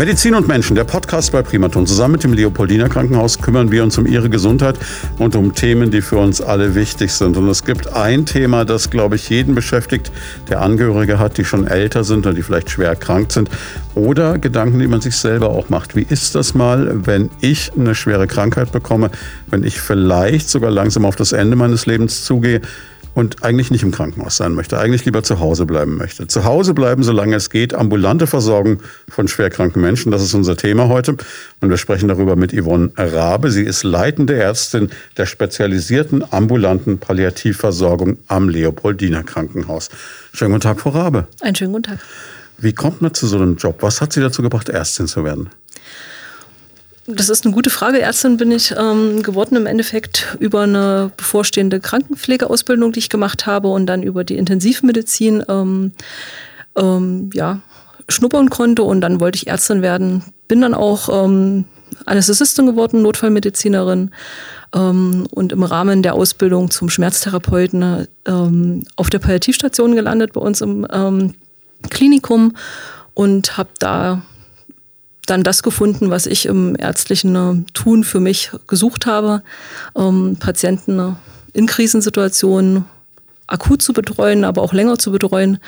Medizin und Menschen, der Podcast bei Primaton. Zusammen mit dem Leopoldiner Krankenhaus kümmern wir uns um Ihre Gesundheit und um Themen, die für uns alle wichtig sind. Und es gibt ein Thema, das, glaube ich, jeden beschäftigt, der Angehörige hat, die schon älter sind und die vielleicht schwer erkrankt sind. Oder Gedanken, die man sich selber auch macht. Wie ist das mal, wenn ich eine schwere Krankheit bekomme, wenn ich vielleicht sogar langsam auf das Ende meines Lebens zugehe? Und eigentlich nicht im Krankenhaus sein möchte, eigentlich lieber zu Hause bleiben möchte. Zu Hause bleiben, solange es geht, ambulante Versorgung von schwerkranken Menschen, das ist unser Thema heute. Und wir sprechen darüber mit Yvonne Rabe. Sie ist leitende Ärztin der spezialisierten ambulanten Palliativversorgung am Leopoldiner Krankenhaus. Schönen guten Tag, Frau Rabe. Einen schönen guten Tag. Wie kommt man zu so einem Job? Was hat Sie dazu gebracht, Ärztin zu werden? Das ist eine gute Frage. Ärztin bin ich ähm, geworden im Endeffekt über eine bevorstehende Krankenpflegeausbildung, die ich gemacht habe und dann über die Intensivmedizin ähm, ähm, ja, schnuppern konnte und dann wollte ich Ärztin werden. Bin dann auch ähm, Anästhesistin geworden, Notfallmedizinerin ähm, und im Rahmen der Ausbildung zum Schmerztherapeuten ähm, auf der Palliativstation gelandet bei uns im Klinikum und habe da dann das gefunden, was ich im ärztlichen äh, Tun für mich gesucht habe. Ähm, Patienten äh, in Krisensituationen akut zu betreuen, aber auch länger zu betreuen.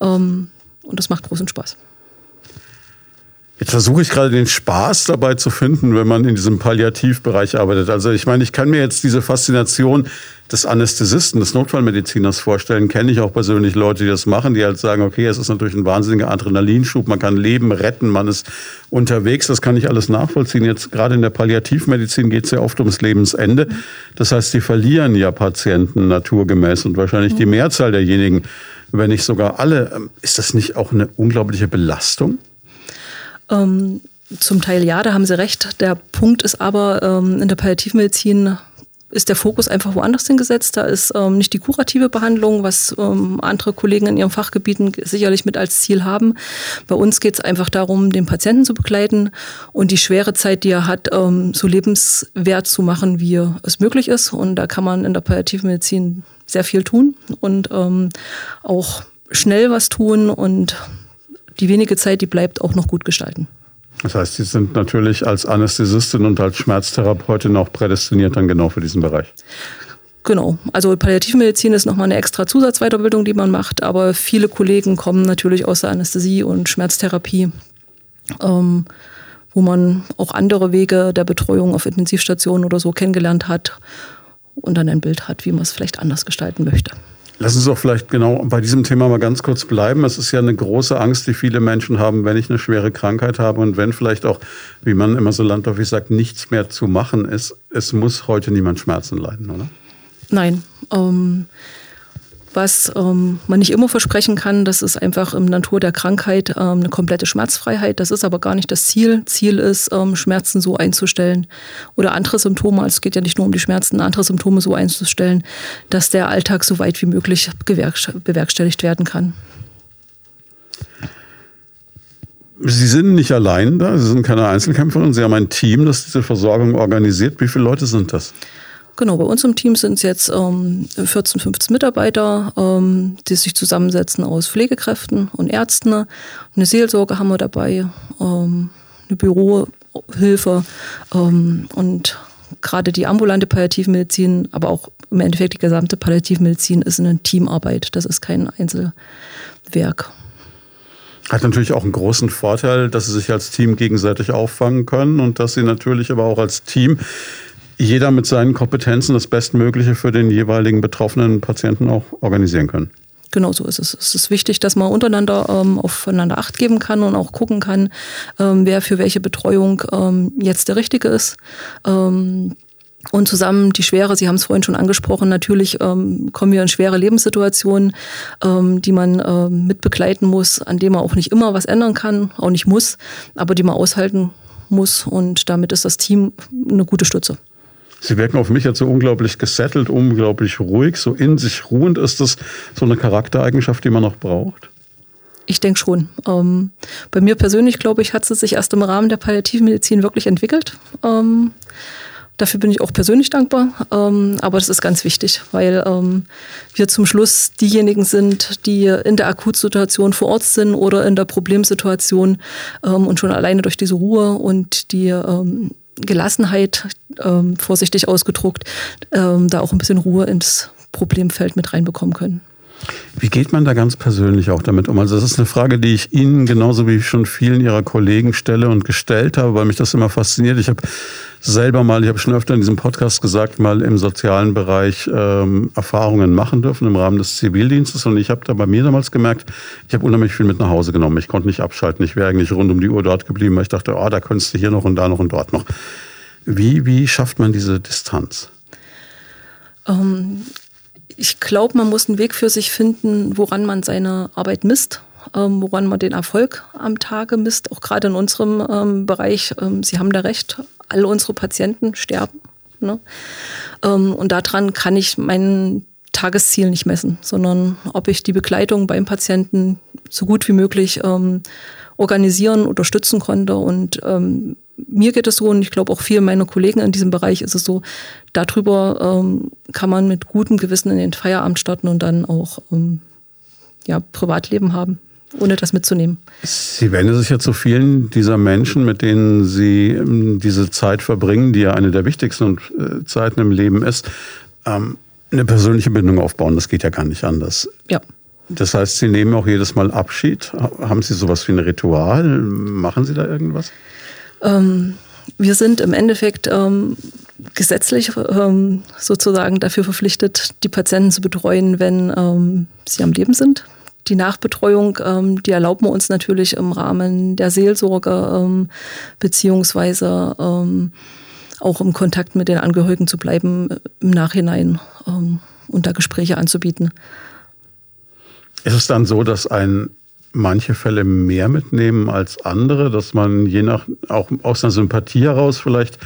Ähm, und das macht großen Spaß. Jetzt versuche ich gerade den Spaß dabei zu finden, wenn man in diesem Palliativbereich arbeitet. Also ich meine, ich kann mir jetzt diese Faszination des Anästhesisten, des Notfallmediziners vorstellen. Kenne ich auch persönlich Leute, die das machen, die halt sagen, okay, es ist natürlich ein wahnsinniger Adrenalinschub, man kann Leben retten, man ist unterwegs, das kann ich alles nachvollziehen. Jetzt gerade in der Palliativmedizin geht es ja oft ums Lebensende. Das heißt, die verlieren ja Patienten naturgemäß und wahrscheinlich die Mehrzahl derjenigen, wenn nicht sogar alle. Ist das nicht auch eine unglaubliche Belastung? Ähm, zum Teil ja, da haben Sie recht. Der Punkt ist aber, ähm, in der Palliativmedizin ist der Fokus einfach woanders hingesetzt. Da ist ähm, nicht die kurative Behandlung, was ähm, andere Kollegen in ihren Fachgebieten sicherlich mit als Ziel haben. Bei uns geht es einfach darum, den Patienten zu begleiten und die schwere Zeit, die er hat, ähm, so lebenswert zu machen, wie es möglich ist. Und da kann man in der Palliativmedizin sehr viel tun und ähm, auch schnell was tun und die wenige Zeit, die bleibt, auch noch gut gestalten. Das heißt, Sie sind natürlich als Anästhesistin und als Schmerztherapeutin auch prädestiniert dann genau für diesen Bereich. Genau, also Palliativmedizin ist nochmal eine extra Zusatzweiterbildung, die man macht, aber viele Kollegen kommen natürlich aus der Anästhesie und Schmerztherapie, ähm, wo man auch andere Wege der Betreuung auf Intensivstationen oder so kennengelernt hat und dann ein Bild hat, wie man es vielleicht anders gestalten möchte. Lass uns doch vielleicht genau bei diesem Thema mal ganz kurz bleiben. Es ist ja eine große Angst, die viele Menschen haben, wenn ich eine schwere Krankheit habe und wenn vielleicht auch, wie man immer so landläufig sagt, nichts mehr zu machen ist. Es muss heute niemand Schmerzen leiden, oder? Nein. Ähm, was ähm, man nicht immer versprechen kann, das ist einfach im Natur der Krankheit ähm, eine komplette Schmerzfreiheit. Das ist aber gar nicht das Ziel. Ziel ist, ähm, Schmerzen so einzustellen oder andere Symptome, also es geht ja nicht nur um die Schmerzen, andere Symptome so einzustellen, dass der Alltag so weit wie möglich bewerkstelligt werden kann. Sie sind nicht allein da, Sie sind keine Einzelkämpferin, Sie haben ein Team, das diese Versorgung organisiert. Wie viele Leute sind das? Genau, bei uns im Team sind es jetzt ähm, 14, 15 Mitarbeiter, ähm, die sich zusammensetzen aus Pflegekräften und Ärzten. Eine Seelsorge haben wir dabei, ähm, eine Bürohilfe ähm, und gerade die ambulante Palliativmedizin, aber auch im Endeffekt die gesamte Palliativmedizin ist eine Teamarbeit. Das ist kein Einzelwerk. Hat natürlich auch einen großen Vorteil, dass sie sich als Team gegenseitig auffangen können und dass sie natürlich aber auch als Team jeder mit seinen Kompetenzen das Bestmögliche für den jeweiligen betroffenen Patienten auch organisieren können. Genau so ist es. Es ist wichtig, dass man untereinander ähm, aufeinander Acht geben kann und auch gucken kann, ähm, wer für welche Betreuung ähm, jetzt der Richtige ist. Ähm, und zusammen die Schwere, Sie haben es vorhin schon angesprochen, natürlich ähm, kommen wir in schwere Lebenssituationen, ähm, die man ähm, mit begleiten muss, an denen man auch nicht immer was ändern kann, auch nicht muss, aber die man aushalten muss. Und damit ist das Team eine gute Stütze. Sie wirken auf mich jetzt so unglaublich gesettelt, unglaublich ruhig, so in sich ruhend. Ist das so eine Charaktereigenschaft, die man noch braucht? Ich denke schon. Ähm, bei mir persönlich, glaube ich, hat es sich erst im Rahmen der Palliativmedizin wirklich entwickelt. Ähm, Dafür bin ich auch persönlich dankbar. Ähm, aber das ist ganz wichtig, weil ähm, wir zum Schluss diejenigen sind, die in der Akutsituation vor Ort sind oder in der Problemsituation ähm, und schon alleine durch diese Ruhe und die ähm, Gelassenheit, ähm, vorsichtig ausgedruckt, ähm, da auch ein bisschen Ruhe ins Problemfeld mit reinbekommen können. Wie geht man da ganz persönlich auch damit um? Also das ist eine Frage, die ich Ihnen genauso wie schon vielen Ihrer Kollegen stelle und gestellt habe, weil mich das immer fasziniert. Ich habe selber mal, ich habe schon öfter in diesem Podcast gesagt, mal im sozialen Bereich ähm, Erfahrungen machen dürfen im Rahmen des Zivildienstes. Und ich habe da bei mir damals gemerkt, ich habe unheimlich viel mit nach Hause genommen. Ich konnte nicht abschalten. Ich wäre eigentlich rund um die Uhr dort geblieben, weil ich dachte, oh, da könntest du hier noch und da noch und dort noch. Wie, wie schafft man diese Distanz? Ähm, ich glaube, man muss einen Weg für sich finden, woran man seine Arbeit misst, ähm, woran man den Erfolg am Tage misst. Auch gerade in unserem ähm, Bereich, ähm, Sie haben da recht, alle unsere Patienten sterben. Ne? Ähm, und daran kann ich mein Tagesziel nicht messen, sondern ob ich die Begleitung beim Patienten so gut wie möglich ähm, organisieren, unterstützen konnte und ähm, mir geht es so und ich glaube auch vielen meiner Kollegen in diesem Bereich ist es so, darüber ähm, kann man mit gutem Gewissen in den Feierabend starten und dann auch ähm, ja, Privatleben haben, ohne das mitzunehmen. Sie wenden sich ja zu vielen dieser Menschen, mit denen Sie ähm, diese Zeit verbringen, die ja eine der wichtigsten äh, Zeiten im Leben ist, ähm, eine persönliche Bindung aufbauen. Das geht ja gar nicht anders. Ja. Das heißt, Sie nehmen auch jedes Mal Abschied. Haben Sie sowas wie ein Ritual? Machen Sie da irgendwas? Ähm, wir sind im Endeffekt ähm, gesetzlich ähm, sozusagen dafür verpflichtet, die Patienten zu betreuen, wenn ähm, sie am Leben sind. Die Nachbetreuung, ähm, die erlauben wir uns natürlich im Rahmen der Seelsorge ähm, beziehungsweise auch im Kontakt mit den Angehörigen zu bleiben im Nachhinein und da Gespräche anzubieten. Ist es dann so, dass ein manche Fälle mehr mitnehmen als andere, dass man je nach, auch aus einer Sympathie heraus vielleicht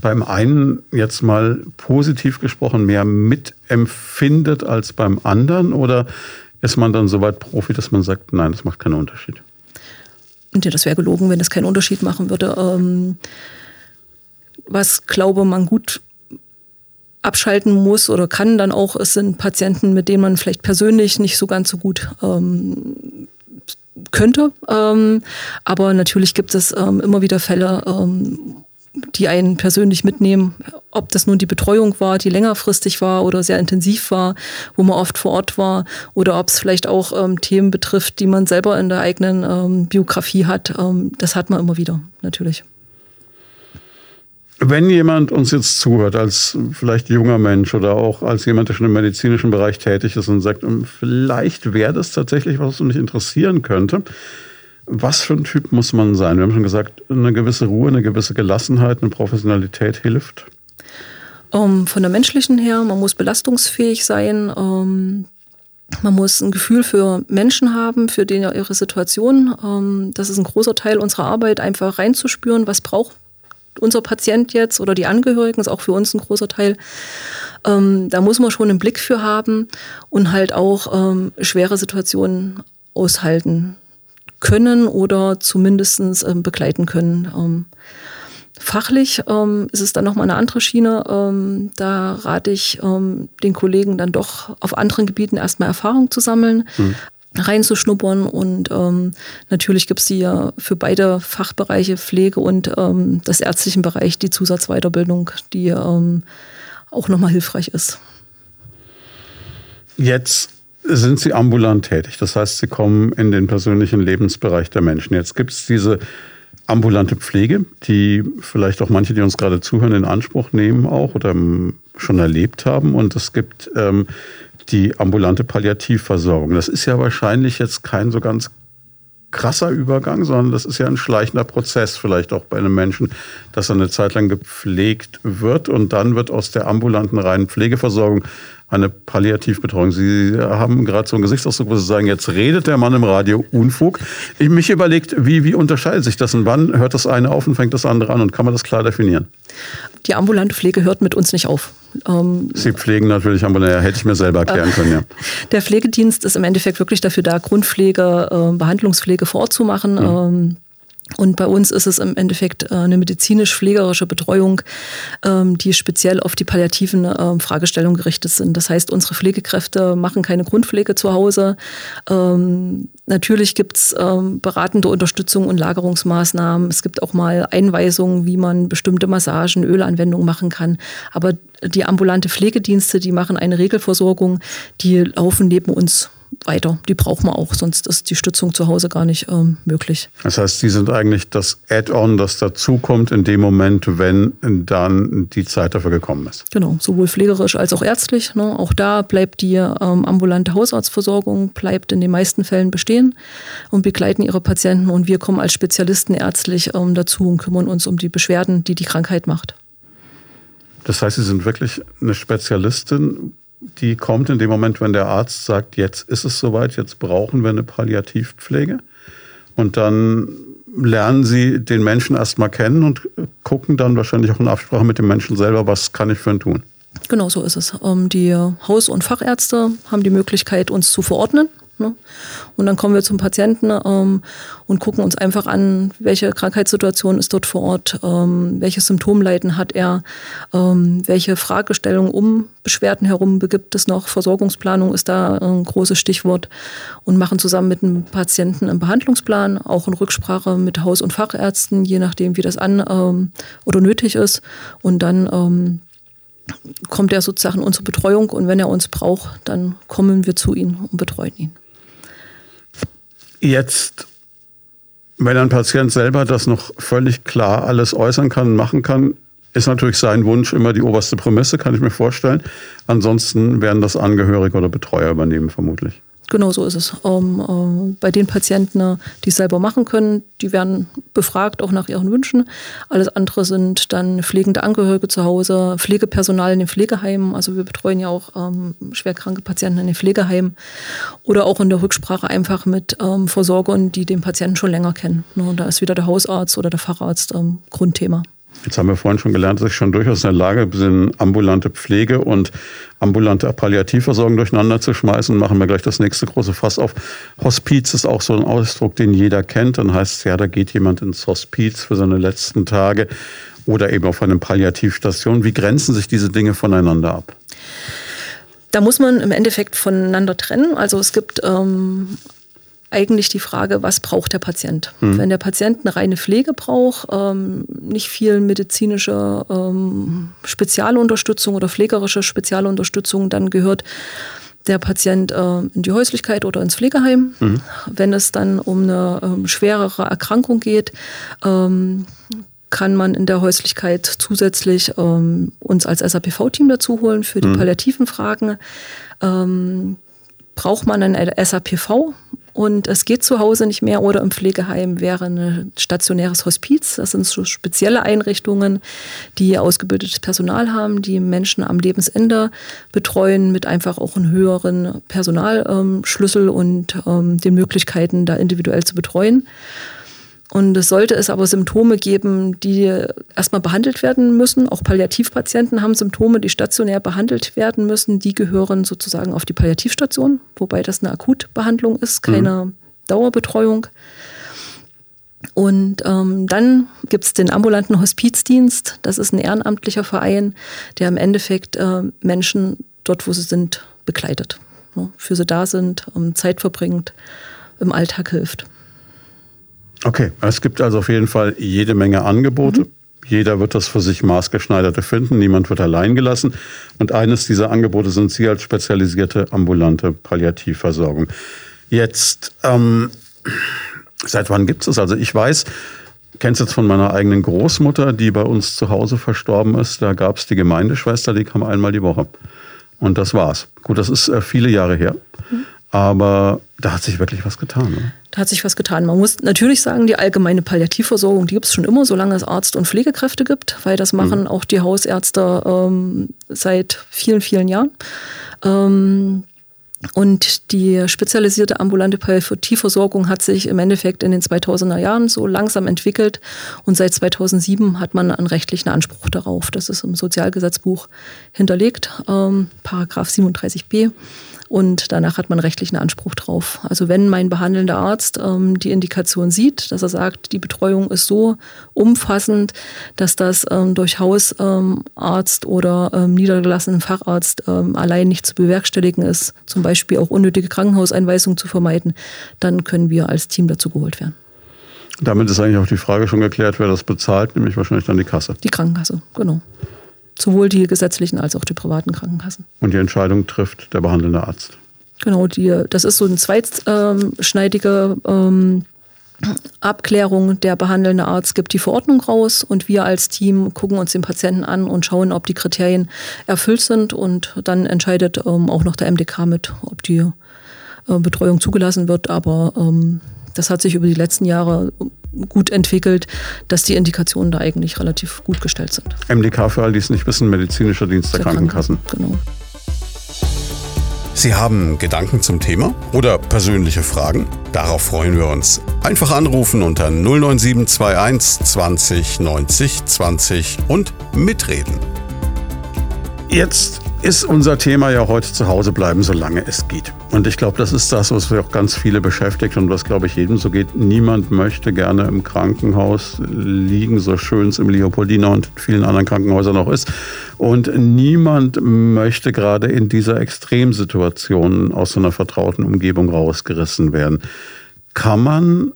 beim einen jetzt mal positiv gesprochen mehr mitempfindet als beim anderen? Oder ist man dann so weit Profi, dass man sagt, nein, das macht keinen Unterschied? Ja, das wäre gelogen, wenn es keinen Unterschied machen würde. Ähm, was glaube man gut abschalten muss oder kann dann auch, es sind Patienten, mit denen man vielleicht persönlich nicht so ganz so gut ähm, könnte. Ähm, aber natürlich gibt es ähm, immer wieder Fälle, ähm, die einen persönlich mitnehmen, ob das nun die Betreuung war, die längerfristig war oder sehr intensiv war, wo man oft vor Ort war, oder ob es vielleicht auch ähm, Themen betrifft, die man selber in der eigenen ähm, Biografie hat. Ähm, das hat man immer wieder, natürlich. Wenn jemand uns jetzt zuhört, als vielleicht junger Mensch oder auch als jemand, der schon im medizinischen Bereich tätig ist und sagt, hm, vielleicht wäre das tatsächlich was, was mich interessieren könnte, was für ein Typ muss man sein? Wir haben schon gesagt, eine gewisse Ruhe, eine gewisse Gelassenheit, eine Professionalität hilft. Um, ähm, von der menschlichen her, man muss belastungsfähig sein. Um, ähm, man muss ein Gefühl für Menschen haben, für den, ihre Situation. Um, ähm, das ist ein großer Teil unserer Arbeit, einfach reinzuspüren, was braucht unser Patient jetzt oder die Angehörigen, ist auch für uns ein großer Teil. Da muss man schon einen Blick für haben und halt auch schwere Situationen aushalten können oder zumindest ähm, begleiten können. Ähm, fachlich ähm, ist es dann nochmal eine andere Schiene. Ähm, da rate ich den Kollegen dann doch auf anderen Gebieten erstmal Erfahrung zu sammeln. Mhm reinzuschnuppern. Und ähm, natürlich gibt es die ja für beide Fachbereiche Pflege und ähm, das ärztlichen Bereich die Zusatzweiterbildung, die ähm, auch nochmal hilfreich ist. Jetzt sind Sie ambulant tätig. Das heißt, Sie kommen in den persönlichen Lebensbereich der Menschen. Jetzt gibt es diese ambulante Pflege, die vielleicht auch manche, die uns gerade zuhören, in Anspruch nehmen auch oder schon erlebt haben. Und es gibt ähm, die ambulante Palliativversorgung. Das ist ja wahrscheinlich jetzt kein so ganz krasser Übergang, sondern das ist ja ein schleichender Prozess vielleicht auch bei einem Menschen, dass er eine Zeit lang gepflegt wird und dann wird aus der ambulanten reinen Pflegeversorgung eine Palliativbetreuung. Sie haben gerade so einen Gesichtsausdruck, wo Sie sagen, jetzt redet der Mann im Radio Unfug. Ich mich überlegt, wie, wie unterscheidet sich das und wann hört das eine auf und fängt das andere an und kann man das klar definieren? Die ambulante Pflege hört mit uns nicht auf. Ähm, Sie pflegen natürlich ambulant, ja, hätte ich mir selber erklären können, ja. Der Pflegedienst ist im Endeffekt wirklich dafür da, Grundpflege, äh, Behandlungspflege vorzumachen. Mhm. Ähm, Und bei uns ist es im Endeffekt äh, eine medizinisch-pflegerische Betreuung, ähm, die speziell auf die palliativen ähm, Fragestellungen gerichtet sind. Das heißt, unsere Pflegekräfte machen keine Grundpflege zu Hause. Ähm, natürlich gibt es beratende Unterstützung und Lagerungsmaßnahmen. Es gibt auch mal Einweisungen, wie man bestimmte Massagen, Ölanwendungen machen kann. Aber die ambulante Pflegedienste, die machen eine Regelversorgung, die laufen neben uns weiter. Die braucht man auch, sonst ist die Stützung zu Hause gar nicht ähm, möglich. Das heißt, die sind eigentlich das Add-on, das dazukommt in dem Moment, wenn dann die Zeit dafür gekommen ist. Genau, sowohl pflegerisch als auch ärztlich. Ne? Auch da bleibt die ähm, ambulante Hausarztversorgung, bleibt in den meisten Fällen bestehen und begleiten ihre Patienten. Und wir kommen als Spezialisten ärztlich ähm, dazu und kümmern uns um die Beschwerden, die die Krankheit macht. Das heißt, Sie sind wirklich eine Spezialistin die kommt in dem Moment, wenn der Arzt sagt, jetzt ist es soweit, jetzt brauchen wir eine Palliativpflege. Und dann lernen sie den Menschen erstmal kennen und gucken dann wahrscheinlich auch in Absprache mit dem Menschen selber, was kann ich für ihn tun. Genau so ist es. Ähm, die Haus- und Fachärzte haben die Möglichkeit, uns zu verordnen. Ne? Und dann kommen wir zum Patienten ähm, und gucken uns einfach an, welche Krankheitssituation ist dort vor Ort, ähm, welche Symptomleiden hat er, ähm, welche Fragestellungen um Beschwerden herum begibt es noch. Versorgungsplanung ist da ein großes Stichwort und machen zusammen mit dem Patienten einen Behandlungsplan, auch in Rücksprache mit Haus- und Fachärzten, je nachdem, wie das an ähm, oder nötig ist. Und dann ähm, kommt er sozusagen unsere Betreuung und wenn er uns braucht, dann kommen wir zu ihm und betreuen ihn. Jetzt, wenn ein Patient selber das noch völlig klar alles äußern kann, machen kann, ist natürlich sein Wunsch immer die oberste Prämisse, kann ich mir vorstellen. Ansonsten werden das Angehörige oder Betreuer übernehmen, vermutlich. Genau so ist es. Ähm, äh, bei den Patienten, die es selber machen können, die werden befragt, auch nach ihren Wünschen. Alles andere sind dann pflegende Angehörige zu Hause, Pflegepersonal in den Pflegeheimen. Also wir betreuen ja auch ähm, schwerkranke Patienten in den Pflegeheimen. Oder auch in der Rücksprache einfach mit ähm, Versorgern, die den Patienten schon länger kennen. Ne, da ist wieder der Hausarzt oder der Facharzt ähm, Grundthema. Jetzt haben wir vorhin schon gelernt, dass ich schon durchaus in der Lage bin, ambulante Pflege und ambulante Palliativversorgung durcheinander zu schmeißen. Machen wir gleich das nächste große Fass auf. Hospiz ist auch so ein Ausdruck, den jeder kennt. Dann heißt es ja, da geht jemand ins Hospiz für seine letzten Tage oder eben auf eine Palliativstation. Wie grenzen sich diese Dinge voneinander ab? Da muss man im Endeffekt voneinander trennen. Also es gibt ähm, eigentlich die Frage, was braucht der Patient? Mhm. Wenn der Patient eine reine Pflege braucht, ähm, nicht viel medizinische ähm, Spezialunterstützung oder pflegerische Spezialunterstützung, dann gehört der Patient äh, in die Häuslichkeit oder ins Pflegeheim. Mhm. Wenn es dann um eine ähm, schwerere Erkrankung geht, ähm, kann man in der Häuslichkeit zusätzlich ähm, uns als SAPV-Team dazu holen für die mhm. palliativen Fragen. Ähm, braucht man ein SAPV und es geht zu Hause nicht mehr oder im Pflegeheim wäre ein stationäres Hospiz. Das sind so spezielle Einrichtungen, die ausgebildetes Personal haben, die Menschen am Lebensende betreuen mit einfach auch einem höheren Personalschlüssel und ähm, den Möglichkeiten, da individuell zu betreuen. Und es sollte es aber Symptome geben, die erstmal behandelt werden müssen. Auch Palliativpatienten haben Symptome, die stationär behandelt werden müssen. Die gehören sozusagen auf die Palliativstation, wobei das eine Akutbehandlung ist, keine mhm. Dauerbetreuung. Und ähm, dann gibt es den ambulanten Hospizdienst. Das ist ein ehrenamtlicher Verein, der im Endeffekt äh, Menschen dort, wo sie sind, begleitet. Ne? Für sie da sind, um Zeit verbringt, im Alltag hilft. Okay, es gibt also auf jeden Fall jede Menge Angebote. Mhm. Jeder wird das für sich maßgeschneiderte finden. Niemand wird allein gelassen. Und eines dieser Angebote sind Sie als spezialisierte ambulante Palliativversorgung. Jetzt, ähm, seit wann gibt es das? Also ich weiß, kenne es jetzt von meiner eigenen Großmutter, die bei uns zu Hause verstorben ist. Da gab es die Gemeindeschwester, die kam einmal die Woche. Und das war's. Gut, das ist äh, viele Jahre her. Mhm. Aber da hat sich wirklich was getan. Ne? Da hat sich was getan. Man muss natürlich sagen, die allgemeine Palliativversorgung, die gibt es schon immer, solange es Arzt- und Pflegekräfte gibt, weil das machen mhm. auch die Hausärzte ähm, seit vielen, vielen Jahren. Ähm, und die spezialisierte ambulante Palliativversorgung hat sich im Endeffekt in den 2000er Jahren so langsam entwickelt. Und seit 2007 hat man einen rechtlichen Anspruch darauf. Das ist im Sozialgesetzbuch hinterlegt, ähm, Paragraph 37b. Und danach hat man rechtlichen Anspruch drauf. Also wenn mein behandelnder Arzt ähm, die Indikation sieht, dass er sagt, die Betreuung ist so umfassend, dass das ähm, durch Hausarzt oder ähm, niedergelassenen Facharzt ähm, allein nicht zu bewerkstelligen ist, zum Beispiel auch unnötige Krankenhauseinweisungen zu vermeiden, dann können wir als Team dazu geholt werden. Damit ist eigentlich auch die Frage schon geklärt, wer das bezahlt, nämlich wahrscheinlich dann die Kasse. Die Krankenkasse, genau. Sowohl die gesetzlichen als auch die privaten Krankenkassen. Und die Entscheidung trifft der behandelnde Arzt. Genau, die, das ist so eine zweitschneidige ähm, Abklärung. Der behandelnde Arzt gibt die Verordnung raus und wir als Team gucken uns den Patienten an und schauen, ob die Kriterien erfüllt sind. Und dann entscheidet ähm, auch noch der MDK mit, ob die äh, Betreuung zugelassen wird. Aber ähm, das hat sich über die letzten Jahre gut entwickelt, dass die Indikationen da eigentlich relativ gut gestellt sind. MDK für all die es nicht wissen, medizinischer Dienst der, der Krankenkassen. Genau. Sie haben Gedanken zum Thema oder persönliche Fragen? Darauf freuen wir uns. Einfach anrufen unter 09721 20 90 20 und mitreden. Jetzt ist unser Thema ja heute zu Hause bleiben, solange es geht. Und ich glaube, das ist das, was auch ganz viele beschäftigt und was, glaube ich, jedem so geht. Niemand möchte gerne im Krankenhaus liegen, so schön es im Leopoldina und vielen anderen Krankenhäusern auch ist. Und niemand möchte gerade in dieser Extremsituation aus so einer vertrauten Umgebung rausgerissen werden. Kann man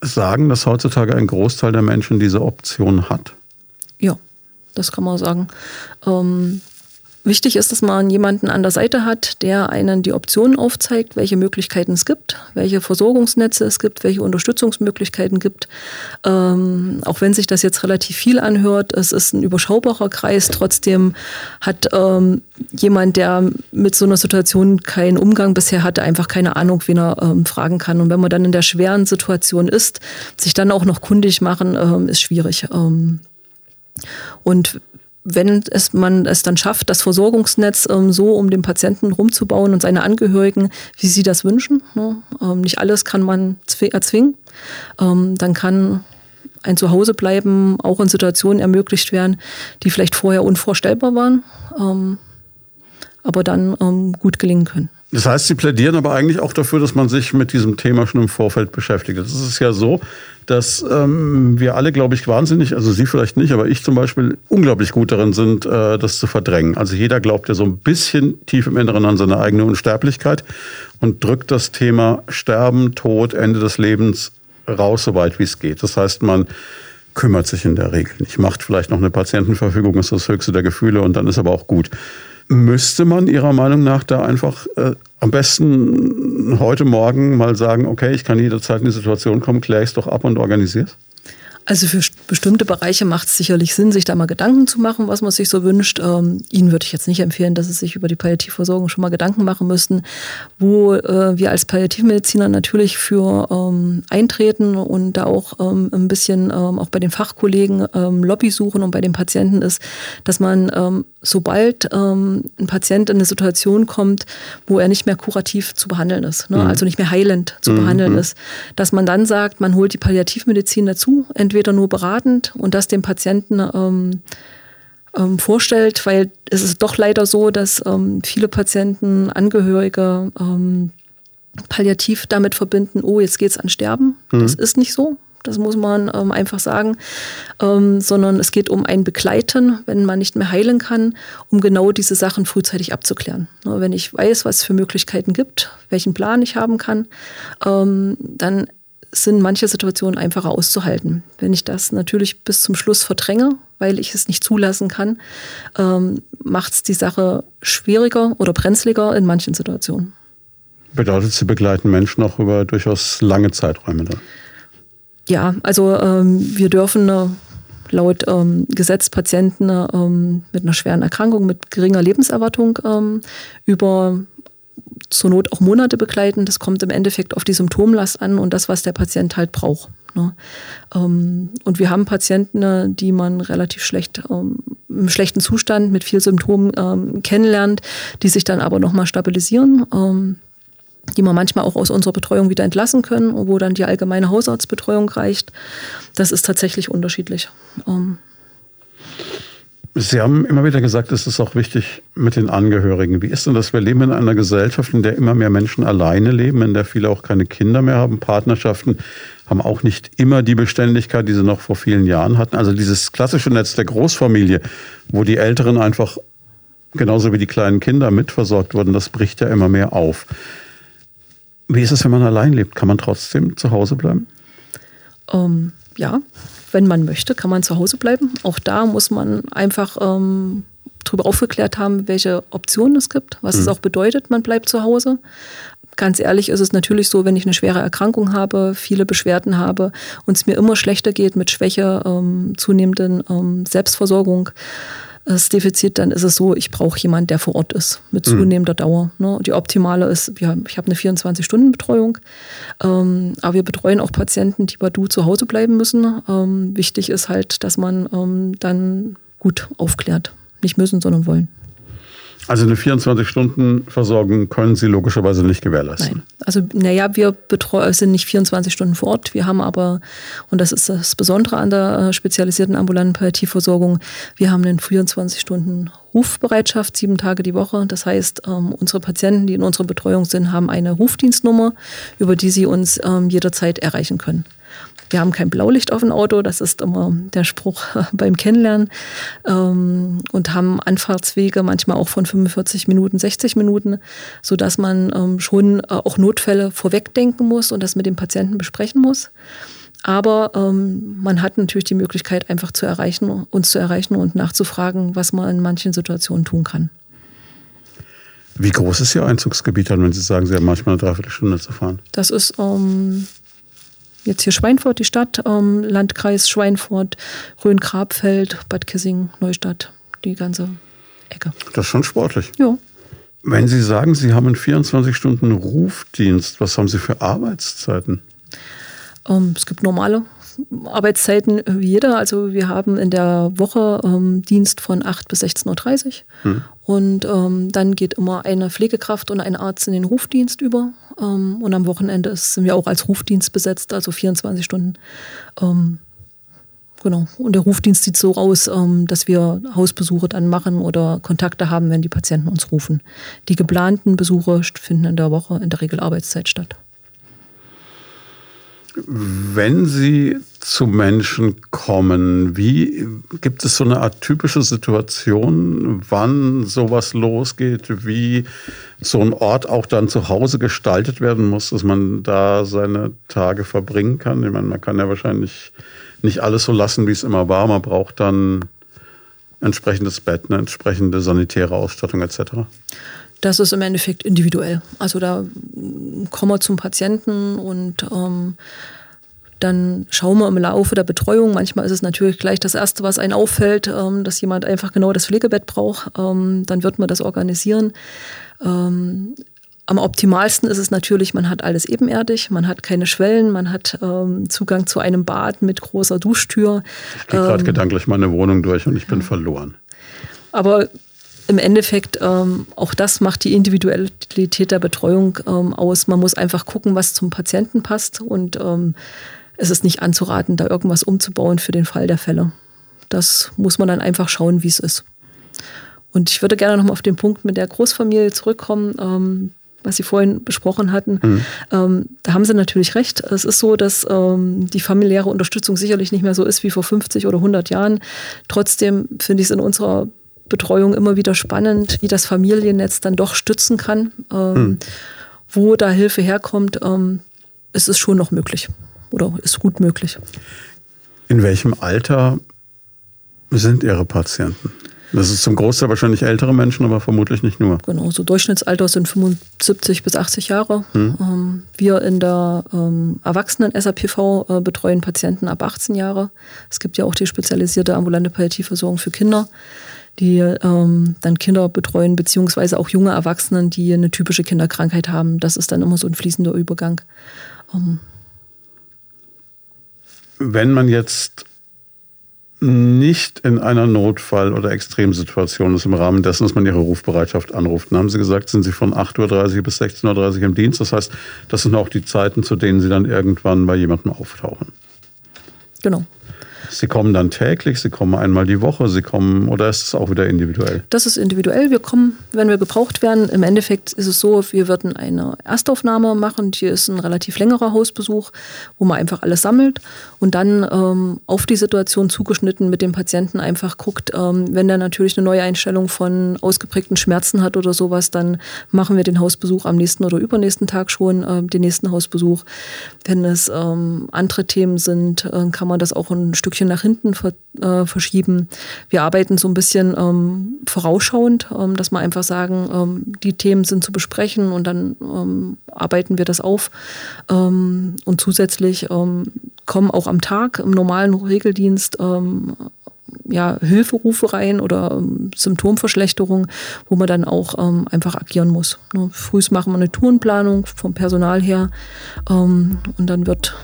sagen, dass heutzutage ein Großteil der Menschen diese Option hat? Ja, das kann man sagen. Ähm Wichtig ist, dass man jemanden an der Seite hat, der einen die Optionen aufzeigt, welche Möglichkeiten es gibt, welche Versorgungsnetze es gibt, welche Unterstützungsmöglichkeiten gibt. Ähm, auch wenn sich das jetzt relativ viel anhört, es ist ein überschaubarer Kreis. Trotzdem hat ähm, jemand, der mit so einer Situation keinen Umgang bisher hatte, einfach keine Ahnung, wen er ähm, fragen kann. Und wenn man dann in der schweren Situation ist, sich dann auch noch kundig machen, ähm, ist schwierig. Und wenn es, man es dann schafft, das Versorgungsnetz ähm, so um den Patienten rumzubauen und seine Angehörigen, wie sie das wünschen, ne? ähm, nicht alles kann man erzwingen, ähm, dann kann ein Zuhausebleiben auch in Situationen ermöglicht werden, die vielleicht vorher unvorstellbar waren, ähm, aber dann ähm, gut gelingen können. Das heißt, Sie plädieren aber eigentlich auch dafür, dass man sich mit diesem Thema schon im Vorfeld beschäftigt. Das ist ja so, dass ähm, wir alle, glaube ich, wahnsinnig, also Sie vielleicht nicht, aber ich zum Beispiel unglaublich gut darin sind, äh, das zu verdrängen. Also jeder glaubt ja so ein bisschen tief im Inneren an seine eigene Unsterblichkeit und drückt das Thema Sterben, Tod, Ende des Lebens raus, so weit wie es geht. Das heißt, man kümmert sich in der Regel nicht, macht vielleicht noch eine Patientenverfügung, ist das höchste der Gefühle und dann ist aber auch gut. Müsste man Ihrer Meinung nach da einfach äh, am besten heute Morgen mal sagen, okay, ich kann jederzeit in die Situation kommen, kläre ich es doch ab und organisiere es? Also für bestimmte Bereiche macht es sicherlich Sinn, sich da mal Gedanken zu machen, was man sich so wünscht. Ähm, Ihnen würde ich jetzt nicht empfehlen, dass Sie sich über die Palliativversorgung schon mal Gedanken machen müssten, wo äh, wir als Palliativmediziner natürlich für ähm, eintreten und da auch ähm, ein bisschen ähm, auch bei den Fachkollegen ähm, Lobby suchen und bei den Patienten ist, dass man ähm, sobald ein Patient in eine Situation kommt, wo er nicht mehr kurativ zu behandeln ist, ne? mhm. also nicht mehr heilend zu mhm. behandeln mhm. ist, dass man dann sagt, man holt die Palliativmedizin dazu, entweder nur beratend und das dem Patienten ähm, ähm, vorstellt, weil es ist doch leider so, dass ähm, viele Patienten, Angehörige ähm, palliativ damit verbinden, oh, jetzt geht es an Sterben. Mhm. Das ist nicht so. Das muss man ähm, einfach sagen, ähm, sondern es geht um ein Begleiten, wenn man nicht mehr heilen kann, um genau diese Sachen frühzeitig abzuklären. Ne, wenn ich weiß, was es für Möglichkeiten gibt, welchen Plan ich haben kann, ähm, dann sind manche Situationen einfacher auszuhalten. Wenn ich das natürlich bis zum Schluss verdränge, weil ich es nicht zulassen kann, ähm, macht es die Sache schwieriger oder brenzliger in manchen Situationen. Bedeutet, Sie begleiten Menschen auch über durchaus lange Zeiträume dann? Ja, also ähm, wir dürfen äh, laut ähm, Gesetz Patienten ähm, mit einer schweren Erkrankung, mit geringer Lebenserwartung ähm, über zur Not auch Monate begleiten. Das kommt im Endeffekt auf die Symptomlast an und das, was der Patient halt braucht. Ne? Ähm, und wir haben Patienten, die man relativ schlecht ähm, im schlechten Zustand mit viel Symptomen ähm, kennenlernt, die sich dann aber nochmal stabilisieren die man manchmal auch aus unserer Betreuung wieder entlassen können, wo dann die allgemeine Hausarztbetreuung reicht. Das ist tatsächlich unterschiedlich. Sie haben immer wieder gesagt, es ist auch wichtig mit den Angehörigen. Wie ist denn das? Wir leben in einer Gesellschaft, in der immer mehr Menschen alleine leben, in der viele auch keine Kinder mehr haben. Partnerschaften haben auch nicht immer die Beständigkeit, die sie noch vor vielen Jahren hatten. Also dieses klassische Netz der Großfamilie, wo die Älteren einfach genauso wie die kleinen Kinder mitversorgt wurden, das bricht ja immer mehr auf. Wie ist es, wenn man allein lebt? Kann man trotzdem zu Hause bleiben? Ähm, ja, wenn man möchte, kann man zu Hause bleiben. Auch da muss man einfach ähm, darüber aufgeklärt haben, welche Optionen es gibt, was mhm. es auch bedeutet, man bleibt zu Hause. Ganz ehrlich ist es natürlich so, wenn ich eine schwere Erkrankung habe, viele Beschwerden habe und es mir immer schlechter geht mit Schwäche, ähm, zunehmenden ähm, Selbstversorgung, das Defizit, dann ist es so, ich brauche jemanden, der vor Ort ist, mit mhm. zunehmender mhm. Dauer. Ne? Die optimale ist, wir, ich habe eine 24-Stunden-Betreuung, ähm, aber wir betreuen auch Patienten, die bei du zu Hause bleiben müssen. Ähm, wichtig ist halt, dass man ähm, dann gut aufklärt. Nicht müssen, sondern wollen. Also eine 24-Stunden-Versorgung können Sie logischerweise nicht gewährleisten. Nein. Also naja, wir sind nicht 24 Stunden vor Ort. Wir haben aber, und das ist das Besondere an der äh, spezialisierten ambulanten Palliativversorgung, wir haben eine 24-Stunden-Rufbereitschaft, sieben Tage die Woche. Das heißt, ähm, unsere Patienten, die in unserer Betreuung sind, haben eine Rufdienstnummer, über die sie uns ähm, jederzeit erreichen können. Wir haben kein Blaulicht auf dem Auto, das ist immer der Spruch beim Kennenlernen. Ähm, und haben Anfahrtswege manchmal auch von 45 Minuten, 60 Minuten, sodass man ähm, schon äh, auch Notfälle vorwegdenken muss und das mit dem Patienten besprechen muss. Aber ähm, man hat natürlich die Möglichkeit, einfach zu erreichen, uns zu erreichen und nachzufragen, was man in manchen Situationen tun kann. Wie groß ist Ihr Einzugsgebiet dann, wenn Sie sagen, Sie haben manchmal eine Dreiviertelstunde zu fahren? Das ist ähm, jetzt hier Schweinfurt, die Stadt, ähm, Landkreis Schweinfurt, Rhön-Grabfeld, Bad Kissing, Neustadt, die ganze Ecke. Das ist schon sportlich. Ja. Wenn Sie sagen, Sie haben einen 24-Stunden-Rufdienst, was haben Sie für Arbeitszeiten? Ähm, es gibt normale Arbeitszeiten wie jeder. Also wir haben in der Woche ähm, Dienst von 8 bis 16.30 Uhr. Hm. Und ähm, dann geht immer eine Pflegekraft und ein Arzt in den Rufdienst über. Ähm, und am Wochenende sind wir auch als Rufdienst besetzt, also 24 Stunden. Ähm, genau. Und der Rufdienst sieht so aus, ähm, dass wir Hausbesuche dann machen oder Kontakte haben, wenn die Patienten uns rufen. Die geplanten Besuche finden in der Woche in der Regel Arbeitszeit statt. Wenn Sie zu Menschen kommen, wie gibt es so eine Art typische Situation, wann sowas losgeht, wie so ein Ort auch dann zu Hause gestaltet werden muss, dass man da seine Tage verbringen kann? Ich meine, man kann ja wahrscheinlich nicht alles so lassen, wie es immer war. Man braucht dann entsprechendes Bett, eine entsprechende sanitäre Ausstattung etc. Das ist im Endeffekt individuell. Also da kommen wir zum Patienten und ähm, dann schauen wir im Laufe der Betreuung. Manchmal ist es natürlich gleich das Erste, was einen auffällt, ähm, dass jemand einfach genau das Pflegebett braucht. Ähm, dann wird man das organisieren. Ähm, am optimalsten ist es natürlich, man hat alles ebenerdig, man hat keine Schwellen, man hat ähm, Zugang zu einem Bad mit großer Duschtür. Ich gehe gerade ähm, gedanklich meine Wohnung durch und ich bin verloren. Aber im Endeffekt, ähm, auch das macht die Individualität der Betreuung ähm, aus. Man muss einfach gucken, was zum Patienten passt und ähm, es ist nicht anzuraten, da irgendwas umzubauen für den Fall der Fälle. Das muss man dann einfach schauen, wie es ist. Und ich würde gerne noch mal auf den Punkt mit der Großfamilie zurückkommen, ähm, was Sie vorhin besprochen hatten. Mhm. Ähm, da haben Sie natürlich recht. Es ist so, dass ähm, die familiäre Unterstützung sicherlich nicht mehr so ist wie vor 50 oder 100 Jahren. Trotzdem finde ich es in unserer Betreuung immer wieder spannend, wie das Familiennetz dann doch stützen kann. Ähm, hm. Wo da Hilfe herkommt, ähm, ist es schon noch möglich oder ist gut möglich. In welchem Alter sind Ihre Patienten? Das ist zum Großteil wahrscheinlich ältere Menschen, aber vermutlich nicht nur. Genau, so Durchschnittsalter sind 75 bis 80 Jahre. Hm. Ähm, wir in der ähm, Erwachsenen-SAPV äh, betreuen Patienten ab 18 Jahre. Es gibt ja auch die spezialisierte ambulante Palliativversorgung für Kinder die ähm, dann Kinder betreuen, beziehungsweise auch junge Erwachsenen, die eine typische Kinderkrankheit haben. Das ist dann immer so ein fließender Übergang. Wenn man jetzt nicht in einer Notfall- oder Extremsituation ist im Rahmen dessen, dass man ihre Rufbereitschaft anruft. Dann haben Sie gesagt, sind Sie von 8.30 Uhr bis 16.30 Uhr im Dienst. Das heißt, das sind auch die Zeiten, zu denen Sie dann irgendwann bei jemandem auftauchen. Genau. Sie kommen dann täglich, Sie kommen einmal die Woche, Sie kommen, oder ist es auch wieder individuell? Das ist individuell. Wir kommen, wenn wir gebraucht werden. Im Endeffekt ist es so, wir würden eine Erstaufnahme machen. Die ist ein relativ längerer Hausbesuch, wo man einfach alles sammelt und dann ähm, auf die Situation zugeschnitten mit dem Patienten einfach guckt, ähm, wenn der natürlich eine neue Einstellung von ausgeprägten Schmerzen hat oder sowas, dann machen wir den Hausbesuch am nächsten oder übernächsten Tag schon, äh, den nächsten Hausbesuch. Wenn es ähm, andere Themen sind, äh, kann man das auch ein Stückchen nach hinten ver äh, verschieben. Wir arbeiten so ein bisschen ähm, vorausschauend, ähm, dass wir einfach sagen, ähm, die Themen sind zu besprechen und dann ähm, arbeiten wir das auf. Ähm, und zusätzlich kommen auch am Tag im normalen Regeldienst ja, Hilferufe rein oder ähm, Symptomverschlechterung, wo man dann auch ähm, einfach agieren muss. Ne? Frühs machen wir eine Tourenplanung vom Personal her ähm, und dann wird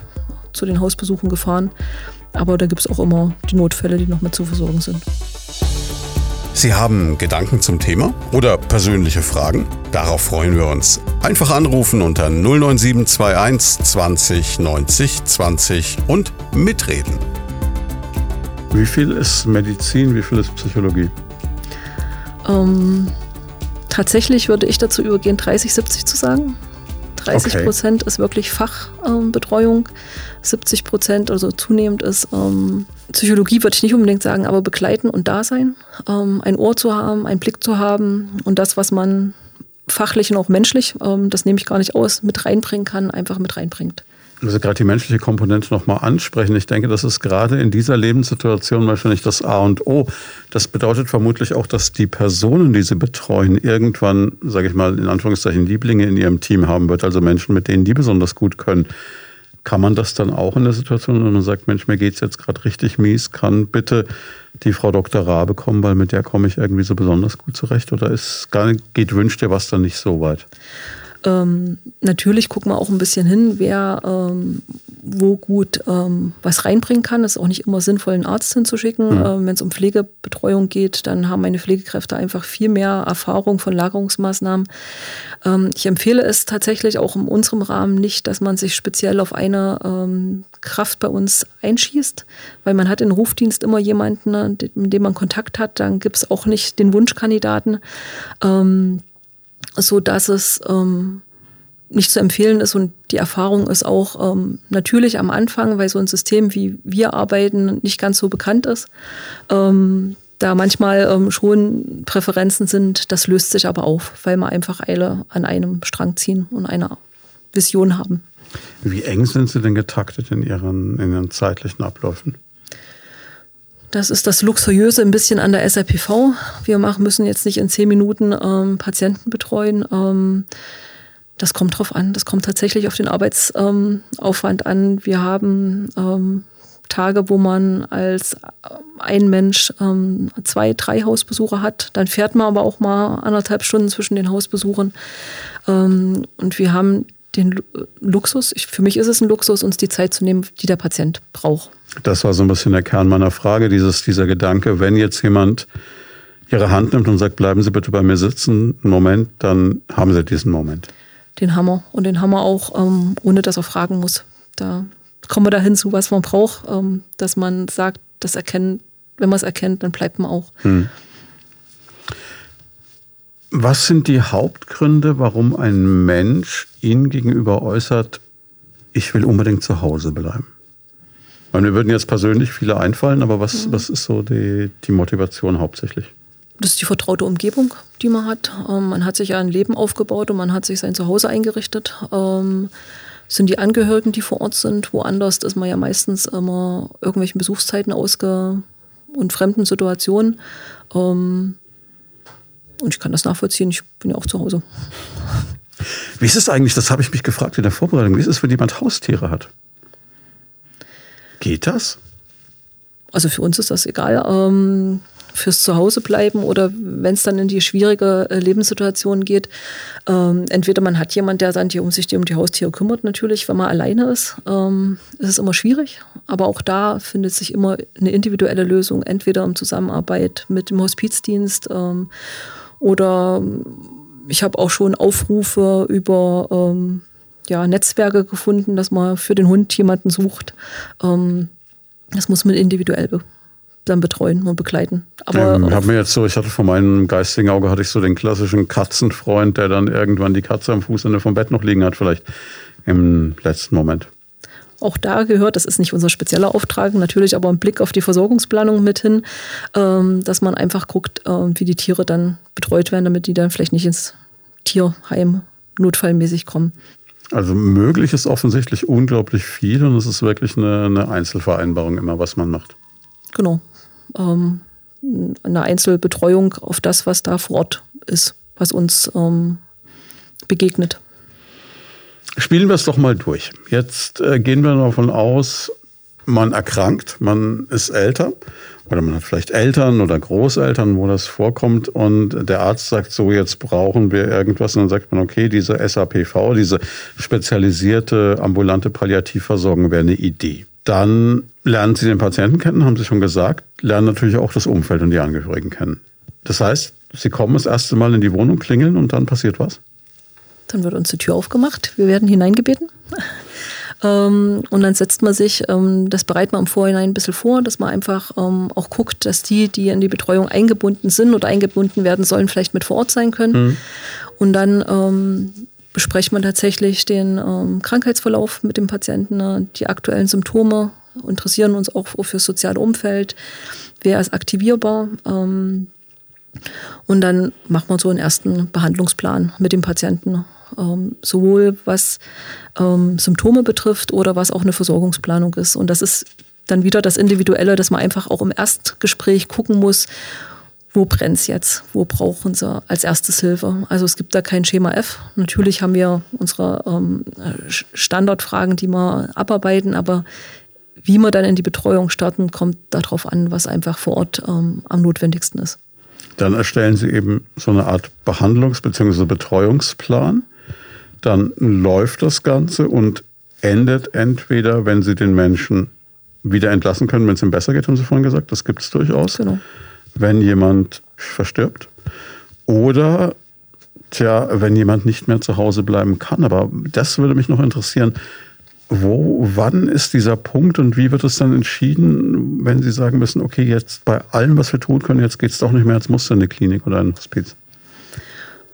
zu den Hausbesuchen gefahren. Aber da gibt es auch immer die Notfälle, die noch mit zu versorgen sind. Sie haben Gedanken zum Thema oder persönliche Fragen? Darauf freuen wir uns. Einfach anrufen unter 09721 20 90 20 und mitreden. Wie viel ist Medizin, wie viel ist Psychologie? Ähm, tatsächlich würde ich dazu übergehen, 30, 70 zu sagen. 30 okay. Prozent ist wirklich Fachbetreuung, ähm, 70 Prozent, also zunehmend ist ähm, Psychologie, würde ich nicht unbedingt sagen, aber begleiten und da sein. Ähm, ein Ohr zu haben, einen Blick zu haben und das, was man fachlich und auch menschlich, ähm, das nehme ich gar nicht aus, mit reinbringen kann, einfach mit reinbringt also gerade die menschliche Komponente nochmal ansprechen. Ich denke, das ist gerade in dieser Lebenssituation wahrscheinlich das A und O. Das bedeutet vermutlich auch, dass die Personen, die sie betreuen, irgendwann, sage ich mal, in Anführungszeichen Lieblinge in ihrem Team haben wird, also Menschen, mit denen die besonders gut können. Kann man das dann auch in der Situation, wenn man sagt, Mensch, mir geht es jetzt gerade richtig mies, kann bitte die Frau Dr. Rabe kommen, weil mit der komme ich irgendwie so besonders gut zurecht? Oder ist geht wünscht dir was dann nicht so weit? Ähm, natürlich gucken wir auch ein bisschen hin, wer ähm, wo gut ähm, was reinbringen kann. Es ist auch nicht immer sinnvoll, einen Arzt hinzuschicken. Mhm. Ähm, Wenn es um Pflegebetreuung geht, dann haben meine Pflegekräfte einfach viel mehr Erfahrung von Lagerungsmaßnahmen. Ähm, ich empfehle es tatsächlich auch in unserem Rahmen nicht, dass man sich speziell auf eine ähm, Kraft bei uns einschießt, weil man hat in Rufdienst immer jemanden, ne, mit dem man Kontakt hat. Dann gibt es auch nicht den Wunschkandidaten. Ähm, so dass es ähm, nicht zu empfehlen ist und die Erfahrung ist auch ähm, natürlich am Anfang, weil so ein System wie wir arbeiten nicht ganz so bekannt ist. Ähm, da manchmal ähm, schon Präferenzen sind, das löst sich aber auf, weil wir einfach alle an einem Strang ziehen und eine Vision haben. Wie eng sind Sie denn getaktet in Ihren, in Ihren zeitlichen Abläufen? Das ist das Luxuriöse ein bisschen an der SRPV. Wir machen, müssen jetzt nicht in zehn Minuten ähm, Patienten betreuen. Ähm, das kommt drauf an. Das kommt tatsächlich auf den Arbeitsaufwand ähm, an. Wir haben ähm, Tage, wo man als äh, ein Mensch ähm, zwei, drei Hausbesuche hat. Dann fährt man aber auch mal anderthalb Stunden zwischen den Hausbesuchen. Ähm, und wir haben den Luxus, ich, für mich ist es ein Luxus, uns die Zeit zu nehmen, die der Patient braucht. Das war so ein bisschen der Kern meiner Frage, dieses, dieser Gedanke, wenn jetzt jemand Ihre Hand nimmt und sagt, bleiben Sie bitte bei mir sitzen, einen Moment, dann haben Sie diesen Moment. Den Hammer. Und den Hammer auch, ähm, ohne dass er fragen muss. Da kommen wir dahin zu, was man braucht, ähm, dass man sagt, das erkennen, wenn man es erkennt, dann bleibt man auch. Hm. Was sind die Hauptgründe, warum ein Mensch Ihnen gegenüber äußert, ich will unbedingt zu Hause bleiben? Meine, mir würden jetzt persönlich viele einfallen, aber was, mhm. was ist so die, die Motivation hauptsächlich? Das ist die vertraute Umgebung, die man hat. Ähm, man hat sich ja ein Leben aufgebaut und man hat sich sein Zuhause eingerichtet. Ähm, sind die Angehörigen, die vor Ort sind. Woanders ist man ja meistens immer irgendwelchen Besuchszeiten ausge und fremden Situationen. Ähm, und ich kann das nachvollziehen. Ich bin ja auch zu Hause. Wie ist es eigentlich, das habe ich mich gefragt in der Vorbereitung, wie ist es, wenn jemand Haustiere hat? Geht das? Also für uns ist das egal. Ähm, fürs Zuhause bleiben oder wenn es dann in die schwierige äh, Lebenssituation geht, ähm, entweder man hat jemand, der dann die um sich die um die Haustiere kümmert, natürlich, wenn man alleine ist, ähm, ist es immer schwierig. Aber auch da findet sich immer eine individuelle Lösung, entweder in Zusammenarbeit mit dem Hospizdienst ähm, oder ich habe auch schon Aufrufe über ähm, ja, Netzwerke gefunden, dass man für den Hund jemanden sucht. Ähm, Das muss man individuell be dann betreuen und begleiten. Aber ähm, hab mir jetzt so, ich hatte vor meinem geistigen Auge hatte ich so den klassischen Katzenfreund, der dann irgendwann die Katze am Fußende vom Bett noch liegen hat, vielleicht im letzten Moment. Auch da gehört, das ist nicht unser spezieller Auftrag, natürlich aber ein Blick auf die Versorgungsplanung mit hin, ähm, dass man einfach guckt, äh, wie die Tiere dann betreut werden, damit die dann vielleicht nicht ins Tierheim notfallmäßig kommen. Also möglich ist offensichtlich unglaublich viel und es ist wirklich eine, eine Einzelvereinbarung immer, was man macht. Genau. Ähm, eine Einzelbetreuung auf das, was da vor Ort ist, was uns ähm, begegnet. Spielen wir es doch mal durch. Jetzt äh, gehen wir davon aus, man erkrankt, man ist älter oder man hat vielleicht Eltern oder Großeltern, wo das vorkommt und der Arzt sagt so, jetzt brauchen wir irgendwas und dann sagt man, okay, diese SAPV, diese spezialisierte ambulante Palliativversorgung wäre eine Idee. Dann lernen Sie den Patienten kennen, haben Sie schon gesagt, lernen natürlich auch das Umfeld und die Angehörigen kennen. Das heißt, Sie kommen das erste Mal in die Wohnung, klingeln und dann passiert was? Dann wird uns die Tür aufgemacht, wir werden hineingebeten. Ähm, und dann setzt man sich, ähm, das bereitet man im Vorhinein ein bisschen vor, dass man einfach ähm, auch guckt, dass die, die in die Betreuung eingebunden sind oder eingebunden werden sollen, vielleicht mit vor Ort sein können. Mhm. Und dann bespricht man tatsächlich den Krankheitsverlauf mit dem Patienten, ne, die aktuellen Symptome, interessieren uns auch für das soziale Umfeld, wer ist aktivierbar. und dann macht man so einen ersten Behandlungsplan mit dem Patienten ähm, sowohl was ähm, Symptome betrifft oder was auch eine Versorgungsplanung ist. Und das ist dann wieder das Individuelle, dass man einfach auch im Erstgespräch gucken muss, wo brennt es jetzt, wo brauchen sie als erstes Hilfe. Also es gibt da kein Schema F. Natürlich haben wir unsere ähm, Standardfragen, die wir abarbeiten, aber wie wir dann in die Betreuung starten, kommt darauf an, was einfach vor Ort ähm, am notwendigsten ist. Dann erstellen Sie eben so eine Art Behandlungs- bzw. Betreuungsplan dann läuft das Ganze und endet entweder, wenn Sie den Menschen wieder entlassen können, wenn es ihm besser geht, haben Sie vorhin gesagt, das gibt es durchaus. Genau. Wenn jemand verstirbt oder tja, wenn jemand nicht mehr zu Hause bleiben kann. Aber das würde mich noch interessieren. Wo, wann ist dieser Punkt und wie wird es dann entschieden, wenn Sie sagen müssen, okay, jetzt bei allem, was wir tun können, jetzt geht es doch nicht mehr, jetzt muss in eine Klinik oder ein Hospiz?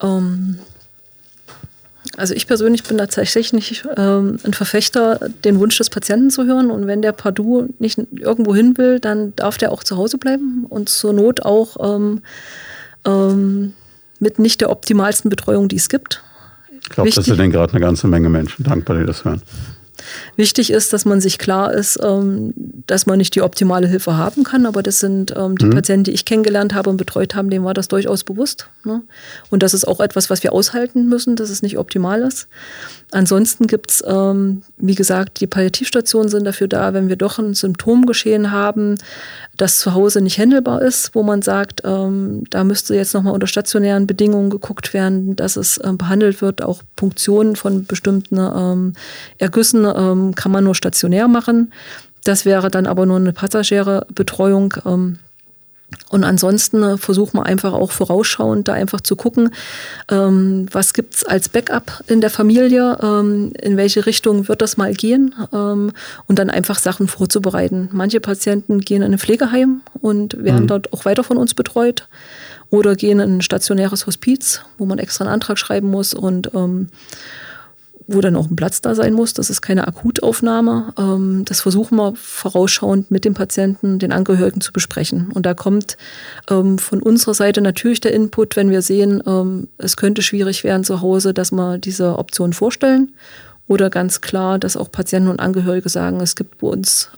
Um, ähm, also ich persönlich bin tatsächlich nicht ähm, ein Verfechter, den Wunsch des Patienten zu hören. Und wenn der Pardoux nicht irgendwo hin will, dann darf der auch zu Hause bleiben und zur Not auch ähm, ähm, mit nicht der optimalsten Betreuung, die es gibt. Ich glaube, das sind gerade eine ganze Menge Menschen dankbar, die das hören. Wichtig ist, dass man sich klar ist, ähm, dass man nicht die optimale Hilfe haben kann, aber das sind ähm, die mhm. Patienten, die ich kennengelernt habe und betreut habe, denen war das durchaus bewusst. Ne? Und das ist auch etwas, was wir aushalten müssen, dass es nicht optimal ist. Ansonsten gibt es, ähm, wie gesagt, die Palliativstationen sind dafür da, wenn wir doch ein Symptomgeschehen haben, das zu Hause nicht handelbar ist, wo man sagt, ähm, da müsste jetzt nochmal unter stationären Bedingungen geguckt werden, dass es ähm, behandelt wird. Auch Punktionen von bestimmten ähm, Ergüssen ähm, kann man nur stationär machen. Das wäre dann aber nur eine passagiere Betreuung. Ähm, und ansonsten äh, versuchen wir einfach auch vorausschauend da einfach zu gucken, ähm, was gibt es als Backup in der Familie, ähm, in welche Richtung wird das mal gehen ähm, und dann einfach Sachen vorzubereiten. Manche Patienten gehen in ein Pflegeheim und werden mhm. dort auch weiter von uns betreut oder gehen in ein stationäres Hospiz, wo man extra einen Antrag schreiben muss und ähm, wo dann auch ein Platz da sein muss. Das ist keine Akutaufnahme. Ähm, das versuchen wir vorausschauend mit dem Patienten, den Angehörigen zu besprechen. Und da kommt ähm, von unserer Seite natürlich der Input, wenn wir sehen, ähm, es könnte schwierig werden zu Hause, dass wir diese Option vorstellen. Oder ganz klar, dass auch Patienten und Angehörige sagen, es gibt bei uns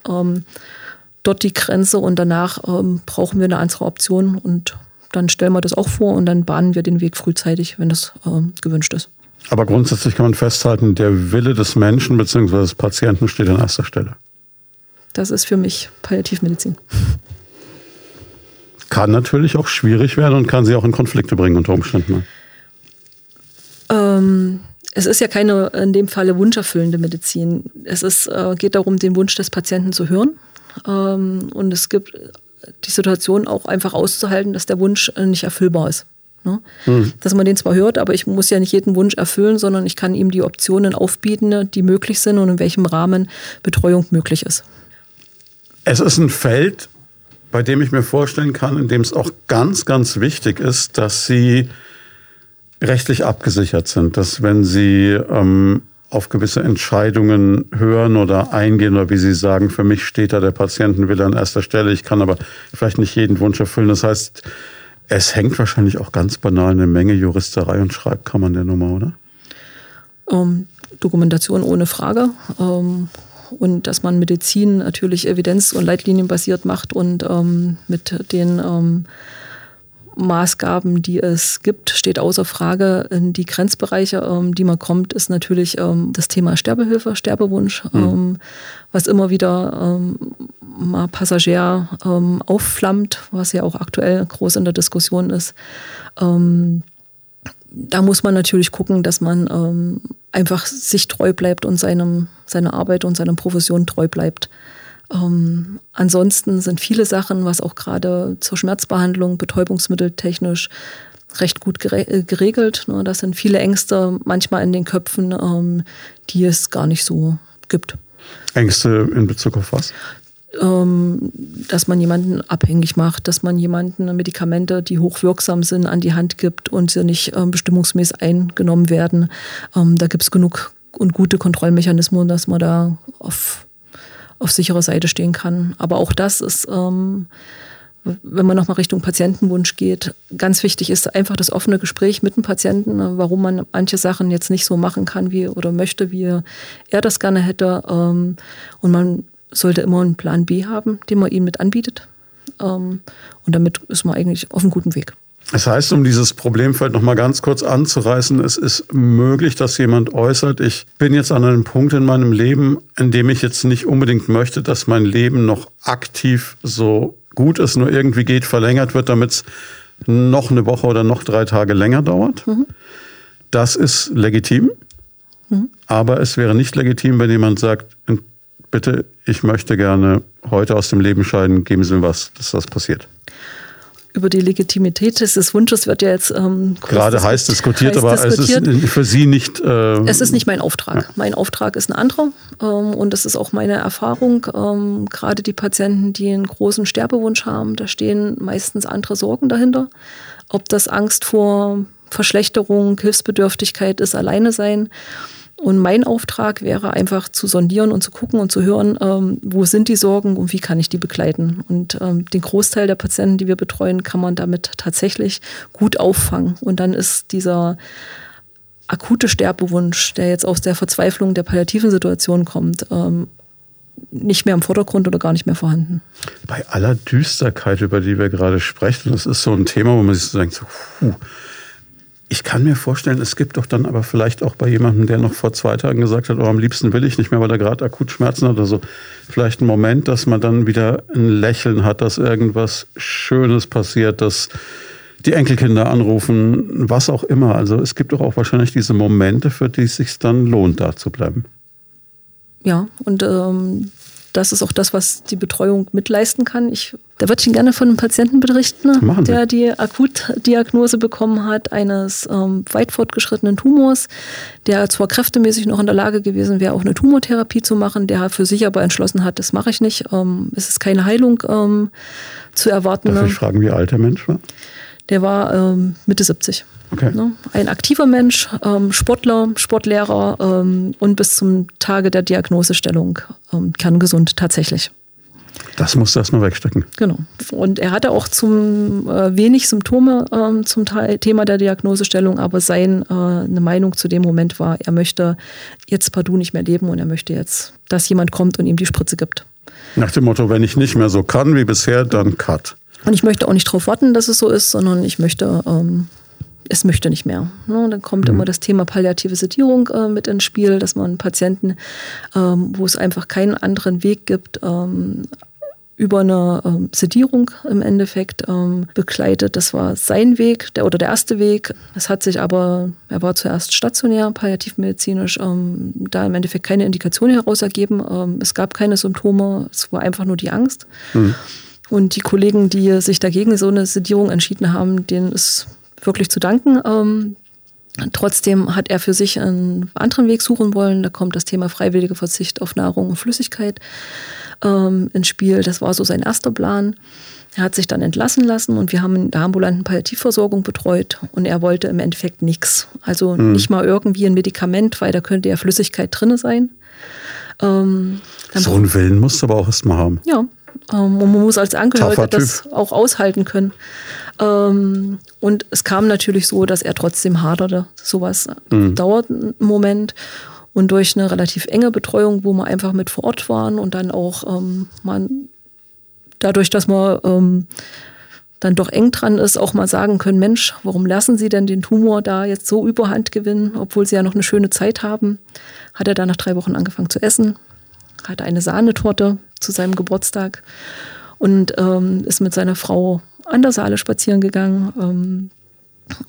dort die Grenze und danach brauchen wir eine andere Option. Und dann stellen wir das auch vor und dann bahnen wir den Weg frühzeitig, wenn das gewünscht ist. Aber grundsätzlich kann man festhalten, der Wille des Menschen bzw. des Patienten steht an erster Stelle. Das ist für mich Palliativmedizin. Kann natürlich auch schwierig werden und kann sie auch in Konflikte bringen unter Umständen. Ähm, es ist ja keine in dem Falle wunscherfüllende Medizin. Es ist, äh, geht darum, den Wunsch des Patienten zu hören. Ähm, und es gibt die Situation auch einfach auszuhalten, dass der Wunsch äh, nicht erfüllbar ist. Ne? Mhm. Dass man den zwar hört, aber ich muss ja nicht jeden Wunsch erfüllen, sondern ich kann ihm die Optionen aufbieten, die möglich sind und in welchem Rahmen Betreuung möglich ist. Es ist ein Feld, bei dem ich mir vorstellen kann, in dem es auch ganz, ganz wichtig ist, dass Sie rechtlich abgesichert sind, dass wenn Sie ähm, auf gewisse Entscheidungen hören oder eingehen oder wie Sie sagen, für mich steht da der Patientenwille an erster Stelle, ich kann aber vielleicht nicht jeden Wunsch erfüllen. Das heißt, es hängt wahrscheinlich auch ganz banal eine Menge Juristerei und Schreibkammern der Nummer, oder? Ähm, Dokumentation ohne Frage. Ähm, und dass man Medizin natürlich evidenz- und leitlinienbasiert macht und ähm, mit den ähm, Maßgaben, die es gibt, steht außer Frage. In die Grenzbereiche, ähm, die man kommt, ist natürlich ähm, das Thema Sterbehilfe, Sterbewunsch, mhm. was immer wieder ähm, mal Passagier ähm, aufflammt, was ja auch aktuell groß in der Diskussion ist. Ähm, da muss man natürlich gucken, dass man ähm, einfach sich treu bleibt und seinem, seiner Arbeit und seiner Profession treu bleibt. Ähm, ansonsten sind viele Sachen, was auch gerade zur Schmerzbehandlung, betäubungsmitteltechnisch recht gut äh, geregelt. Ne? Das sind viele Ängste manchmal in den Köpfen, ähm, die es gar nicht so gibt. Ängste in Bezug auf was? Ähm, dass man jemanden abhängig macht, dass man jemanden Medikamente, die hochwirksam sind, an die Hand gibt und sie nicht ähm, bestimmungsmäßig eingenommen werden. Ähm, da gibt es genug und gute Kontrollmechanismen, dass man da auf, auf sicherer Seite stehen kann. Aber auch das ist, ähm, wenn man nochmal Richtung Patientenwunsch geht, ganz wichtig ist einfach das offene Gespräch mit dem Patienten, ne, warum man manche Sachen jetzt nicht so machen kann, wie oder möchte, wie er das gerne hätte. Ähm, und man sollte immer einen Plan B haben, den man ihnen mit anbietet. Ähm, und damit ist man eigentlich auf einem guten Weg. Das heißt, um dieses Problemfeld noch mal ganz kurz anzureißen, es ist möglich, dass jemand äußert, ich bin jetzt an einem Punkt in meinem Leben, in dem ich jetzt nicht unbedingt möchte, dass mein Leben noch aktiv so gut es nur irgendwie geht, verlängert wird, damit es noch eine Woche oder noch drei Tage länger dauert. Mhm. Das ist legitim. Mhm. Aber es wäre nicht legitim, wenn jemand sagt, bitte, ich möchte gerne heute aus dem Leben scheiden, geben Sie mir was, dass das passiert. Über die Legitimität des Wunsches wird ja jetzt ähm, gerade heiß diskutiert, heiß aber diskutiert. es ist für Sie nicht. Äh, es ist nicht mein Auftrag. Ja. Mein Auftrag ist ein anderer ähm, und das ist auch meine Erfahrung. Ähm, gerade die Patienten, die einen großen Sterbewunsch haben, da stehen meistens andere Sorgen dahinter. Ob das Angst vor Verschlechterung, Hilfsbedürftigkeit ist, alleine sein und mein Auftrag wäre einfach zu sondieren und zu gucken und zu hören, ähm, wo sind die Sorgen und wie kann ich die begleiten. Und ähm, den Großteil der Patienten, die wir betreuen, kann man damit tatsächlich gut auffangen. Und dann ist dieser akute Sterbewunsch, der jetzt aus der Verzweiflung der palliativen Situation kommt, ähm, nicht mehr im Vordergrund oder gar nicht mehr vorhanden. Bei aller Düsterkeit, über die wir gerade sprechen, das ist so ein Thema, wo man sich so denkt, so, puh, ich kann mir vorstellen, es gibt doch dann aber vielleicht auch bei jemandem, der noch vor zwei Tagen gesagt hat, oh, am liebsten will ich nicht mehr, weil er gerade akut Schmerzen hat oder so, vielleicht einen Moment, dass man dann wieder ein Lächeln hat, dass irgendwas Schönes passiert, dass die Enkelkinder anrufen, was auch immer. Also es gibt doch auch wahrscheinlich diese Momente, für die es sich dann lohnt, da zu bleiben. Ja, und ähm, das ist auch das, was die Betreuung mitleisten kann. Ich, da würde ich Ihnen gerne von einem Patienten berichten, der die Akutdiagnose bekommen hat eines ähm, weit fortgeschrittenen Tumors, der zwar kräftemäßig noch in der Lage gewesen wäre, auch eine Tumortherapie zu machen, der für sich aber entschlossen hat, das mache ich nicht. Ähm, es ist keine Heilung ähm, zu erwarten. Darf ich fragen, wie alt der Mensch war? Der war ähm, Mitte 70. Okay. Ne? Ein aktiver Mensch, ähm, Sportler, Sportlehrer ähm, und bis zum Tage der Diagnosestellung ähm, kerngesund tatsächlich. Das muss das nur wegstecken. Genau. Und er hatte auch zum äh, wenig Symptome ähm, zum Teil, Thema der Diagnosestellung, aber seine äh, Meinung zu dem Moment war, er möchte jetzt partout nicht mehr leben und er möchte jetzt, dass jemand kommt und ihm die Spritze gibt. Nach dem Motto, wenn ich nicht mehr so kann wie bisher, dann cut. Und ich möchte auch nicht darauf warten, dass es so ist, sondern ich möchte, ähm, es möchte nicht mehr. Ne? Dann kommt mhm. immer das Thema palliative Sedierung äh, mit ins Spiel, dass man Patienten, ähm, wo es einfach keinen anderen Weg gibt, ähm, über eine ähm, Sedierung im Endeffekt ähm, begleitet. Das war sein Weg der, oder der erste Weg. Es hat sich aber, er war zuerst stationär, palliativmedizinisch, ähm, da im Endeffekt keine Indikation heraus ergeben. Ähm, es gab keine Symptome, es war einfach nur die Angst. Mhm. Und die Kollegen, die sich dagegen so eine Sedierung entschieden haben, denen ist wirklich zu danken. Ähm, trotzdem hat er für sich einen anderen Weg suchen wollen. Da kommt das Thema freiwillige Verzicht auf Nahrung und Flüssigkeit ähm, ins Spiel. Das war so sein erster Plan. Er hat sich dann entlassen lassen und wir haben in der ambulanten Palliativversorgung betreut und er wollte im Endeffekt nichts. Also mhm. nicht mal irgendwie ein Medikament, weil da könnte ja Flüssigkeit drin sein. Ähm, so einen Willen musst du aber auch erstmal haben. Ja, ähm, und man muss als Angehöriger das auch aushalten können. Ähm, und es kam natürlich so, dass er trotzdem haderte. Sowas mhm. dauert einen Moment. Und durch eine relativ enge Betreuung, wo wir einfach mit vor Ort waren und dann auch ähm, man dadurch, dass man ähm, dann doch eng dran ist, auch mal sagen können, Mensch, warum lassen Sie denn den Tumor da jetzt so überhand gewinnen, obwohl Sie ja noch eine schöne Zeit haben, hat er dann nach drei Wochen angefangen zu essen, hatte eine Sahnetorte zu seinem Geburtstag und ähm, ist mit seiner Frau an der Saale spazieren gegangen ähm,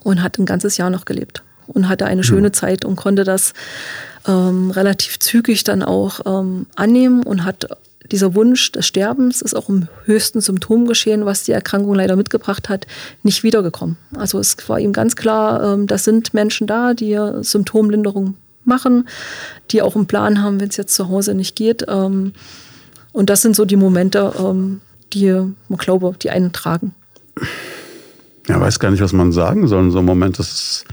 und hat ein ganzes Jahr noch gelebt und hatte eine schöne Zeit und konnte das ähm, relativ zügig dann auch ähm, annehmen und hat dieser Wunsch des Sterbens ist auch im höchsten Symptom geschehen, was die Erkrankung leider mitgebracht hat, nicht wiedergekommen. Also es war ihm ganz klar, ähm, das sind Menschen da, die Symptomlinderung machen, die auch einen Plan haben, wenn es jetzt zu Hause nicht geht. Ähm, und das sind so die Momente, ähm, die, man glaube, die einen tragen. Ja, weiß gar nicht, was man sagen soll in so einem Moment. Ist,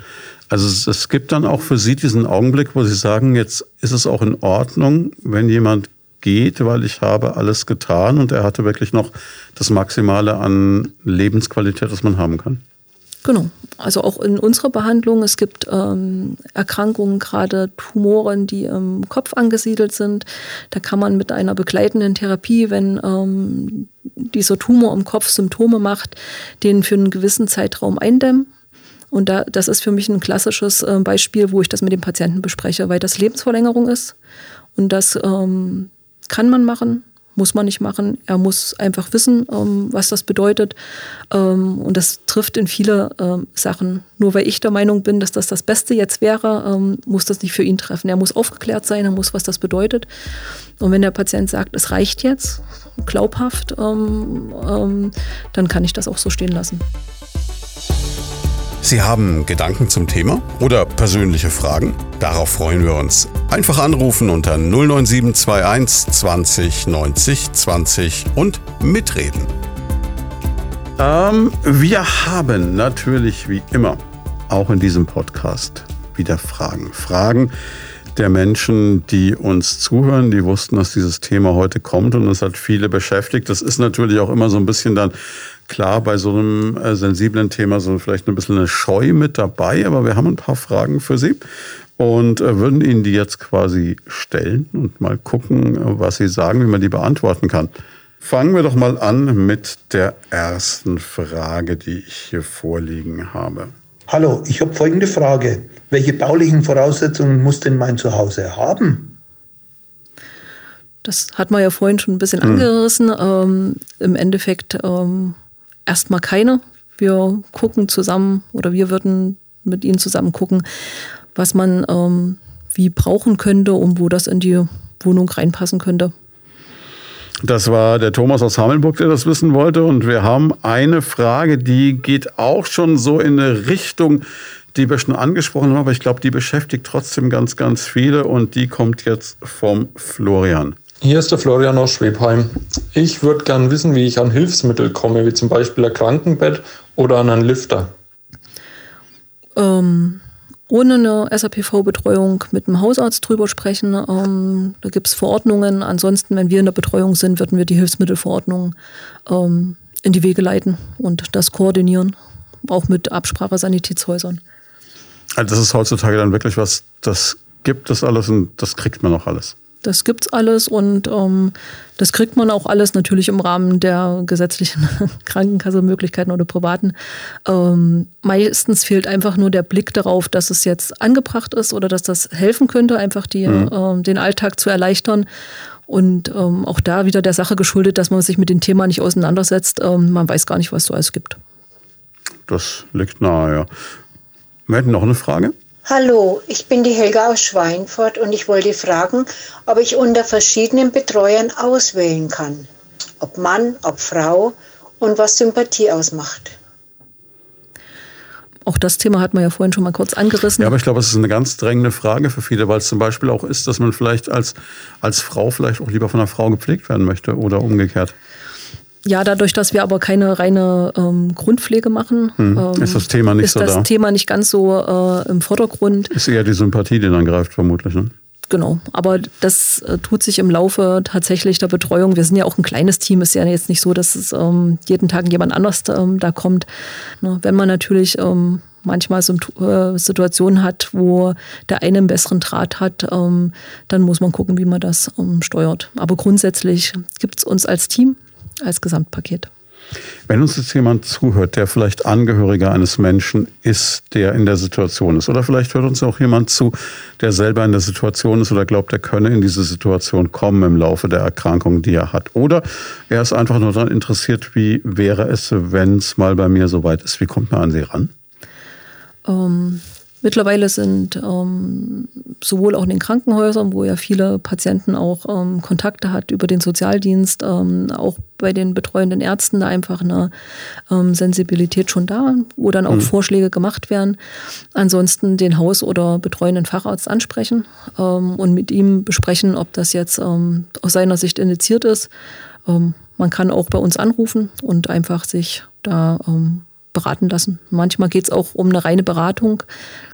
also es, es gibt dann auch für Sie diesen Augenblick, wo Sie sagen, jetzt ist es auch in Ordnung, wenn jemand geht, weil ich habe alles getan und er hatte wirklich noch das Maximale an Lebensqualität, das man haben kann. Genau. Also auch in unserer Behandlung, es gibt ähm, Erkrankungen, gerade Tumoren, die im Kopf angesiedelt sind. Da kann man mit einer begleitenden Therapie, wenn ähm, dieser Tumor im Kopf Symptome macht, den für einen gewissen Zeitraum eindämmen. Und da, das ist für mich ein klassisches äh, Beispiel, wo ich das mit dem Patienten bespreche, weil das Lebensverlängerung ist und das ähm, kann man machen, muss man nicht machen. Er muss einfach wissen, ähm, was das bedeutet. Ähm, und das trifft in viele ähm, Sachen. Nur weil ich der Meinung bin, dass das das Beste jetzt wäre, ähm, muss das nicht für ihn treffen. Er muss aufgeklärt sein, er muss, was das bedeutet. Und wenn der Patient sagt, es reicht jetzt, glaubhaft, ähm, ähm, dann kann ich das auch so stehen lassen. Sie haben Gedanken zum Thema oder persönliche Fragen? Darauf freuen wir uns. Einfach anrufen unter 09721 20 90 20 und mitreden. Ähm, wir haben natürlich wie immer auch in diesem Podcast wieder Fragen. Fragen der Menschen, die uns zuhören, die wussten, dass dieses Thema heute kommt und es hat viele beschäftigt. Das ist natürlich auch immer so ein bisschen dann klar bei so einem äh, sensiblen Thema so vielleicht ein bisschen eine Scheu mit dabei, aber wir haben ein paar Fragen für Sie und äh, würden Ihnen die jetzt quasi stellen und mal gucken, was Sie sagen, wie man die beantworten kann. Fangen wir doch mal an mit der ersten Frage, die ich hier vorliegen habe. Hallo, ich habe folgende Frage. Welche baulichen Voraussetzungen muss denn mein Zuhause haben? Das hat man ja vorhin schon ein bisschen hm. angerissen. Ähm, Im Endeffekt ähm, erstmal keine. Wir gucken zusammen oder wir würden mit Ihnen zusammen gucken, was man ähm, wie brauchen könnte und wo das in die Wohnung reinpassen könnte. Das war der Thomas aus Hammelburg, der das wissen wollte. Und wir haben eine Frage, die geht auch schon so in eine Richtung, die wir schon angesprochen haben, aber ich glaube, die beschäftigt trotzdem ganz, ganz viele und die kommt jetzt vom Florian. Hier ist der Florian aus Schwebheim. Ich würde gern wissen, wie ich an Hilfsmittel komme, wie zum Beispiel ein Krankenbett oder an einen Lifter. Ähm, ohne eine SAPV-Betreuung mit dem Hausarzt drüber sprechen. Ähm, da gibt es Verordnungen. Ansonsten, wenn wir in der Betreuung sind, würden wir die Hilfsmittelverordnung ähm, in die Wege leiten und das koordinieren, auch mit Absprache Sanitätshäusern. Also das ist heutzutage dann wirklich was, das gibt es alles und das kriegt man auch alles. Das gibt's alles und ähm, das kriegt man auch alles natürlich im Rahmen der gesetzlichen Krankenkasse-Möglichkeiten oder privaten. Ähm, meistens fehlt einfach nur der Blick darauf, dass es jetzt angebracht ist oder dass das helfen könnte, einfach die, mhm. ähm, den Alltag zu erleichtern. Und ähm, auch da wieder der Sache geschuldet, dass man sich mit dem Thema nicht auseinandersetzt. Ähm, man weiß gar nicht, was so alles gibt. Das liegt nahe, ja. Wir hätten noch eine Frage. Hallo, ich bin die Helga aus Schweinfurt und ich wollte fragen, ob ich unter verschiedenen Betreuern auswählen kann. Ob Mann, ob Frau und was Sympathie ausmacht. Auch das Thema hat man ja vorhin schon mal kurz angerissen. Ja, aber ich glaube, es ist eine ganz drängende Frage für viele, weil es zum Beispiel auch ist, dass man vielleicht als, als Frau vielleicht auch lieber von einer Frau gepflegt werden möchte oder umgekehrt. Ja, dadurch, dass wir aber keine reine ähm, Grundpflege machen, hm. ähm, ist das Thema nicht ist so das da. Thema nicht ganz so äh, im Vordergrund. Ist eher die Sympathie, die dann greift, vermutlich. Ne? Genau, aber das äh, tut sich im Laufe tatsächlich der Betreuung. Wir sind ja auch ein kleines Team, ist ja jetzt nicht so, dass es ähm, jeden Tag jemand anders ähm, da kommt. Ne, wenn man natürlich ähm, manchmal so, äh, Situationen hat, wo der eine einen besseren Draht hat, ähm, dann muss man gucken, wie man das ähm, steuert. Aber grundsätzlich gibt es uns als Team als Gesamtpaket. Wenn uns jetzt jemand zuhört, der vielleicht Angehöriger eines Menschen ist, der in der Situation ist, oder vielleicht hört uns auch jemand zu, der selber in der Situation ist oder glaubt, er könne in diese Situation kommen im Laufe der Erkrankung, die er hat. Oder er ist einfach nur daran interessiert, wie wäre es, wenn es mal bei mir soweit ist. Wie kommt man an Sie ran? Ähm, Mittlerweile sind ähm, sowohl auch in den Krankenhäusern, wo ja viele Patienten auch ähm, Kontakte hat über den Sozialdienst, ähm, auch bei den betreuenden Ärzten da einfach eine ähm, Sensibilität schon da, wo dann auch mhm. Vorschläge gemacht werden. Ansonsten den Haus- oder betreuenden Facharzt ansprechen ähm, und mit ihm besprechen, ob das jetzt ähm, aus seiner Sicht initiiert ist. man kann auch bei uns anrufen und einfach sich da beraten lassen. Manchmal geht es auch um eine reine Beratung.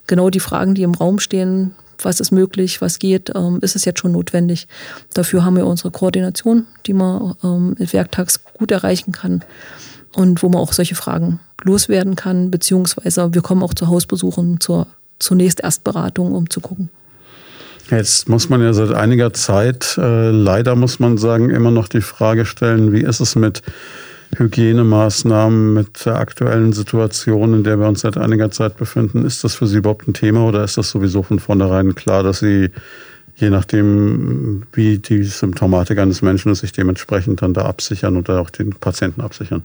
Genau die Fragen, die im Raum stehen, was ist möglich, was geht, ähm, ist es jetzt schon notwendig. Dafür haben wir unsere Koordination, die man ähm, werktags gut erreichen kann und wo man auch solche Fragen loswerden kann, beziehungsweise wir kommen auch zu Hausbesuchen zur zunächst Erstberatung, um zu gucken. Jetzt muss man ja seit einiger Zeit, äh, leider muss man sagen, immer noch die Frage stellen, wie ist es mit Hygienemaßnahmen mit der aktuellen Situation, in der wir uns seit einiger Zeit befinden, ist das für Sie überhaupt ein Thema oder ist das sowieso von vornherein klar, dass Sie, je nachdem, wie die Symptomatik eines Menschen ist, sich dementsprechend dann da absichern oder auch den Patienten absichern?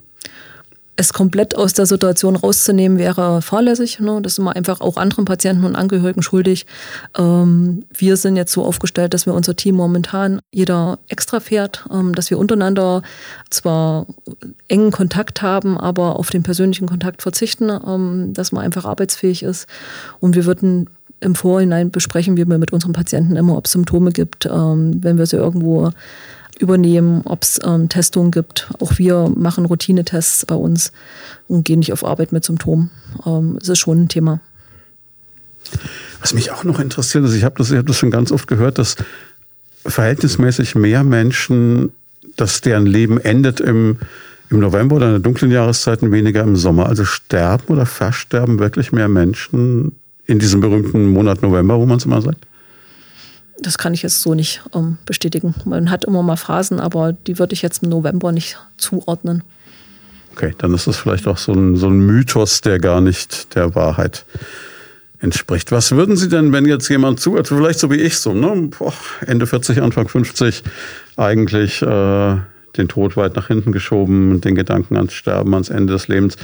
Es komplett aus der Situation rauszunehmen, wäre fahrlässig. Ne? Das sind wir einfach auch anderen Patienten und Angehörigen schuldig. Ähm, wir sind jetzt so aufgestellt, dass wir unser Team momentan jeder extra fährt, ähm, dass wir untereinander zwar engen Kontakt haben, aber auf den persönlichen Kontakt verzichten, ähm, dass man einfach arbeitsfähig ist. Und wir würden im Vorhinein besprechen wir mit unseren Patienten immer, ob es Symptome gibt, ähm, wenn wir sie irgendwo übernehmen, ob es ähm, Testungen gibt. Auch wir machen Routinetests bei uns und gehen nicht auf Arbeit mit Symptomen. Ähm, es ist schon ein Thema. Was mich auch noch interessiert ist, ich habe das, hab das schon ganz oft gehört, dass verhältnismäßig mehr Menschen, dass deren Leben endet im, im November oder in der dunklen Jahreszeiten, weniger im Sommer. Also sterben oder versterben wirklich mehr Menschen in diesem berühmten Monat November, wo man es immer sagt? Das kann ich jetzt so nicht ähm, bestätigen. Man hat immer mal Phasen, aber die würde ich jetzt im November nicht zuordnen. Okay, dann ist das vielleicht auch so ein, so ein Mythos, der gar nicht der Wahrheit entspricht. Was würden Sie denn, wenn jetzt jemand zuhört, vielleicht so wie ich so, ne? Boah, Ende 40, Anfang 50, eigentlich äh, den Tod weit nach hinten geschoben, den Gedanken ans Sterben, ans Ende des Lebens.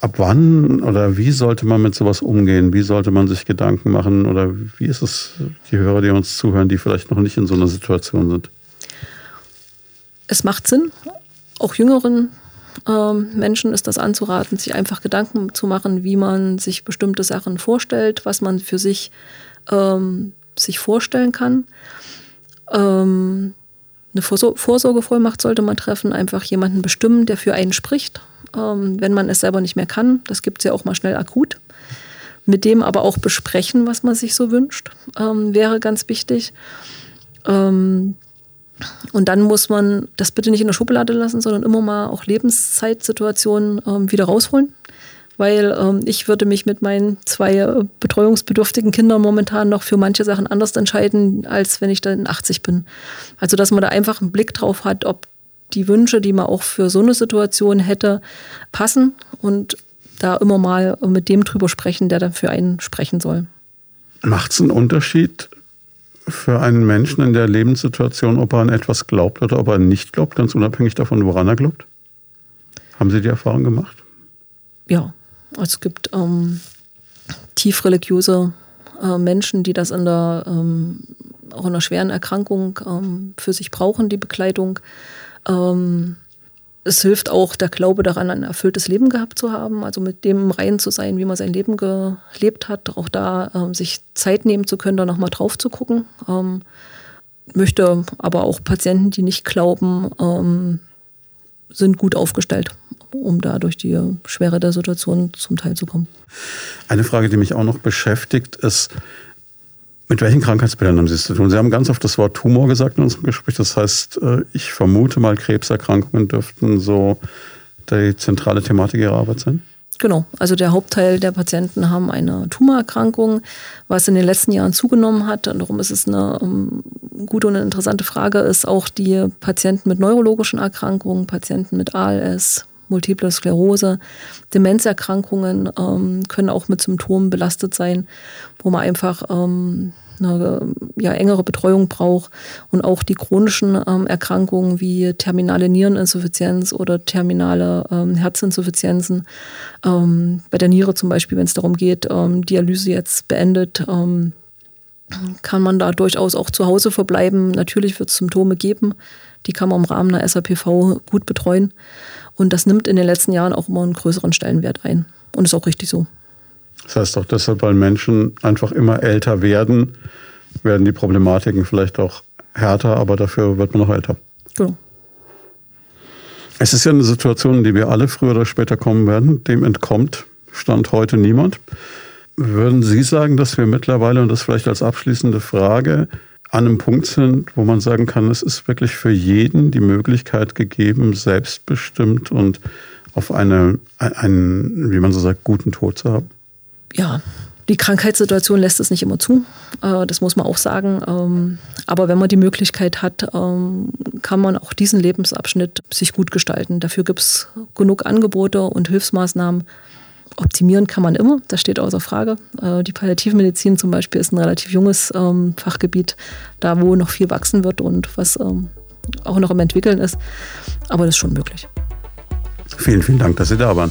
Ab wann oder wie sollte man mit sowas umgehen? Wie sollte man sich Gedanken machen? Oder wie ist es, die Hörer, die uns zuhören, die vielleicht noch nicht in so einer Situation sind? Es macht Sinn, auch jüngeren ähm, Menschen ist das anzuraten, sich einfach Gedanken zu machen, wie man sich bestimmte Sachen vorstellt, was man für sich, ähm, sich vorstellen kann. Ähm, eine Vorsorgevollmacht sollte man treffen, einfach jemanden bestimmen, der für einen spricht ähm, wenn man es selber nicht mehr kann. Das gibt es ja auch mal schnell akut. Mit dem aber auch besprechen, was man sich so wünscht, ähm, wäre ganz wichtig. Ähm, und dann muss man das bitte nicht in der Schublade lassen, sondern immer mal auch Lebenszeitsituationen ähm, wieder rausholen. Weil ähm, ich würde mich mit meinen zwei äh, betreuungsbedürftigen Kindern momentan noch für manche Sachen anders entscheiden, als wenn ich dann 80 bin. Also dass man da einfach einen Blick drauf hat, ob die Wünsche, die man auch für so eine Situation hätte, passen und da immer mal mit dem drüber sprechen, der dann für einen sprechen soll. Macht es einen Unterschied für einen Menschen in der Lebenssituation, ob er an etwas glaubt oder ob er nicht glaubt, ganz unabhängig davon, woran er glaubt? Haben Sie die Erfahrung gemacht? Ja, es gibt ähm, tief religiöse äh, Menschen, die das in der, ähm, auch in einer schweren Erkrankung ähm, für sich brauchen, die Bekleidung. Ähm, es hilft auch der Glaube daran, ein erfülltes Leben gehabt zu haben, also mit dem rein zu sein, wie man sein Leben gelebt hat, auch da ähm, sich Zeit nehmen zu können, da nochmal drauf zu gucken. Ähm, möchte aber auch Patienten, die nicht glauben, ähm, sind gut aufgestellt, um da durch die Schwere der Situation zum Teil zu kommen. Eine Frage, die mich auch noch beschäftigt, ist, mit welchen Krankheitsbildern haben Sie es zu tun? Sie haben ganz oft das Wort Tumor gesagt in unserem Gespräch. Das heißt, äh, ich vermute mal, Krebserkrankungen dürften so die zentrale Thematik Ihrer Arbeit sein? Genau, also der Hauptteil der Patienten haben eine Tumorerkrankung, was in den letzten Jahren zugenommen hat. Und darum ist es eine um, ähm, gute und interessante Frage, ist auch die Patienten mit neurologischen Erkrankungen, Patienten mit ALS, Multiple Sklerose, Demenzerkrankungen ähm, können auch mit Symptomen belastet sein, wo man einfach ähm, eine ja, engere Betreuung braucht und auch die chronischen ähm, Erkrankungen wie terminale Niereninsuffizienz oder terminale ähm, Herzinsuffizienzen. Ähm, bei der Niere zum Beispiel, wenn es darum geht, ähm, Dialyse jetzt beendet, ähm, kann man da durchaus auch zu Hause verbleiben. Natürlich wird es Symptome geben, die kann man im Rahmen einer SAPV gut betreuen. Und das nimmt in den letzten Jahren auch immer einen größeren Stellenwert ein. Und ist auch richtig so. Das heißt auch deshalb, weil Menschen einfach immer älter werden, werden die Problematiken vielleicht auch härter, aber dafür wird man noch älter. Genau. Es ist ja eine Situation, in die wir alle früher oder später kommen werden. Dem entkommt Stand heute niemand. Würden Sie sagen, dass wir mittlerweile, und das vielleicht als abschließende Frage, an einem Punkt sind, wo man sagen kann, es ist wirklich für jeden die Möglichkeit gegeben, selbstbestimmt und auf eine, einen, wie man so sagt, guten Tod zu haben? Ja, die Krankheitssituation lässt es nicht immer zu, äh, das muss man auch sagen. Ähm, aber wenn man die Möglichkeit hat, ähm, kann man auch diesen Lebensabschnitt sich gut gestalten. Dafür gibt es genug Angebote und Hilfsmaßnahmen. Optimieren kann man immer, das steht außer Frage. Äh, die Palliativmedizin zum Beispiel ist ein relativ junges ähm, Fachgebiet, da wo noch viel wachsen wird und was ähm, auch noch im Entwickeln ist. Aber das ist schon möglich. Vielen, vielen Dank, dass Sie da waren.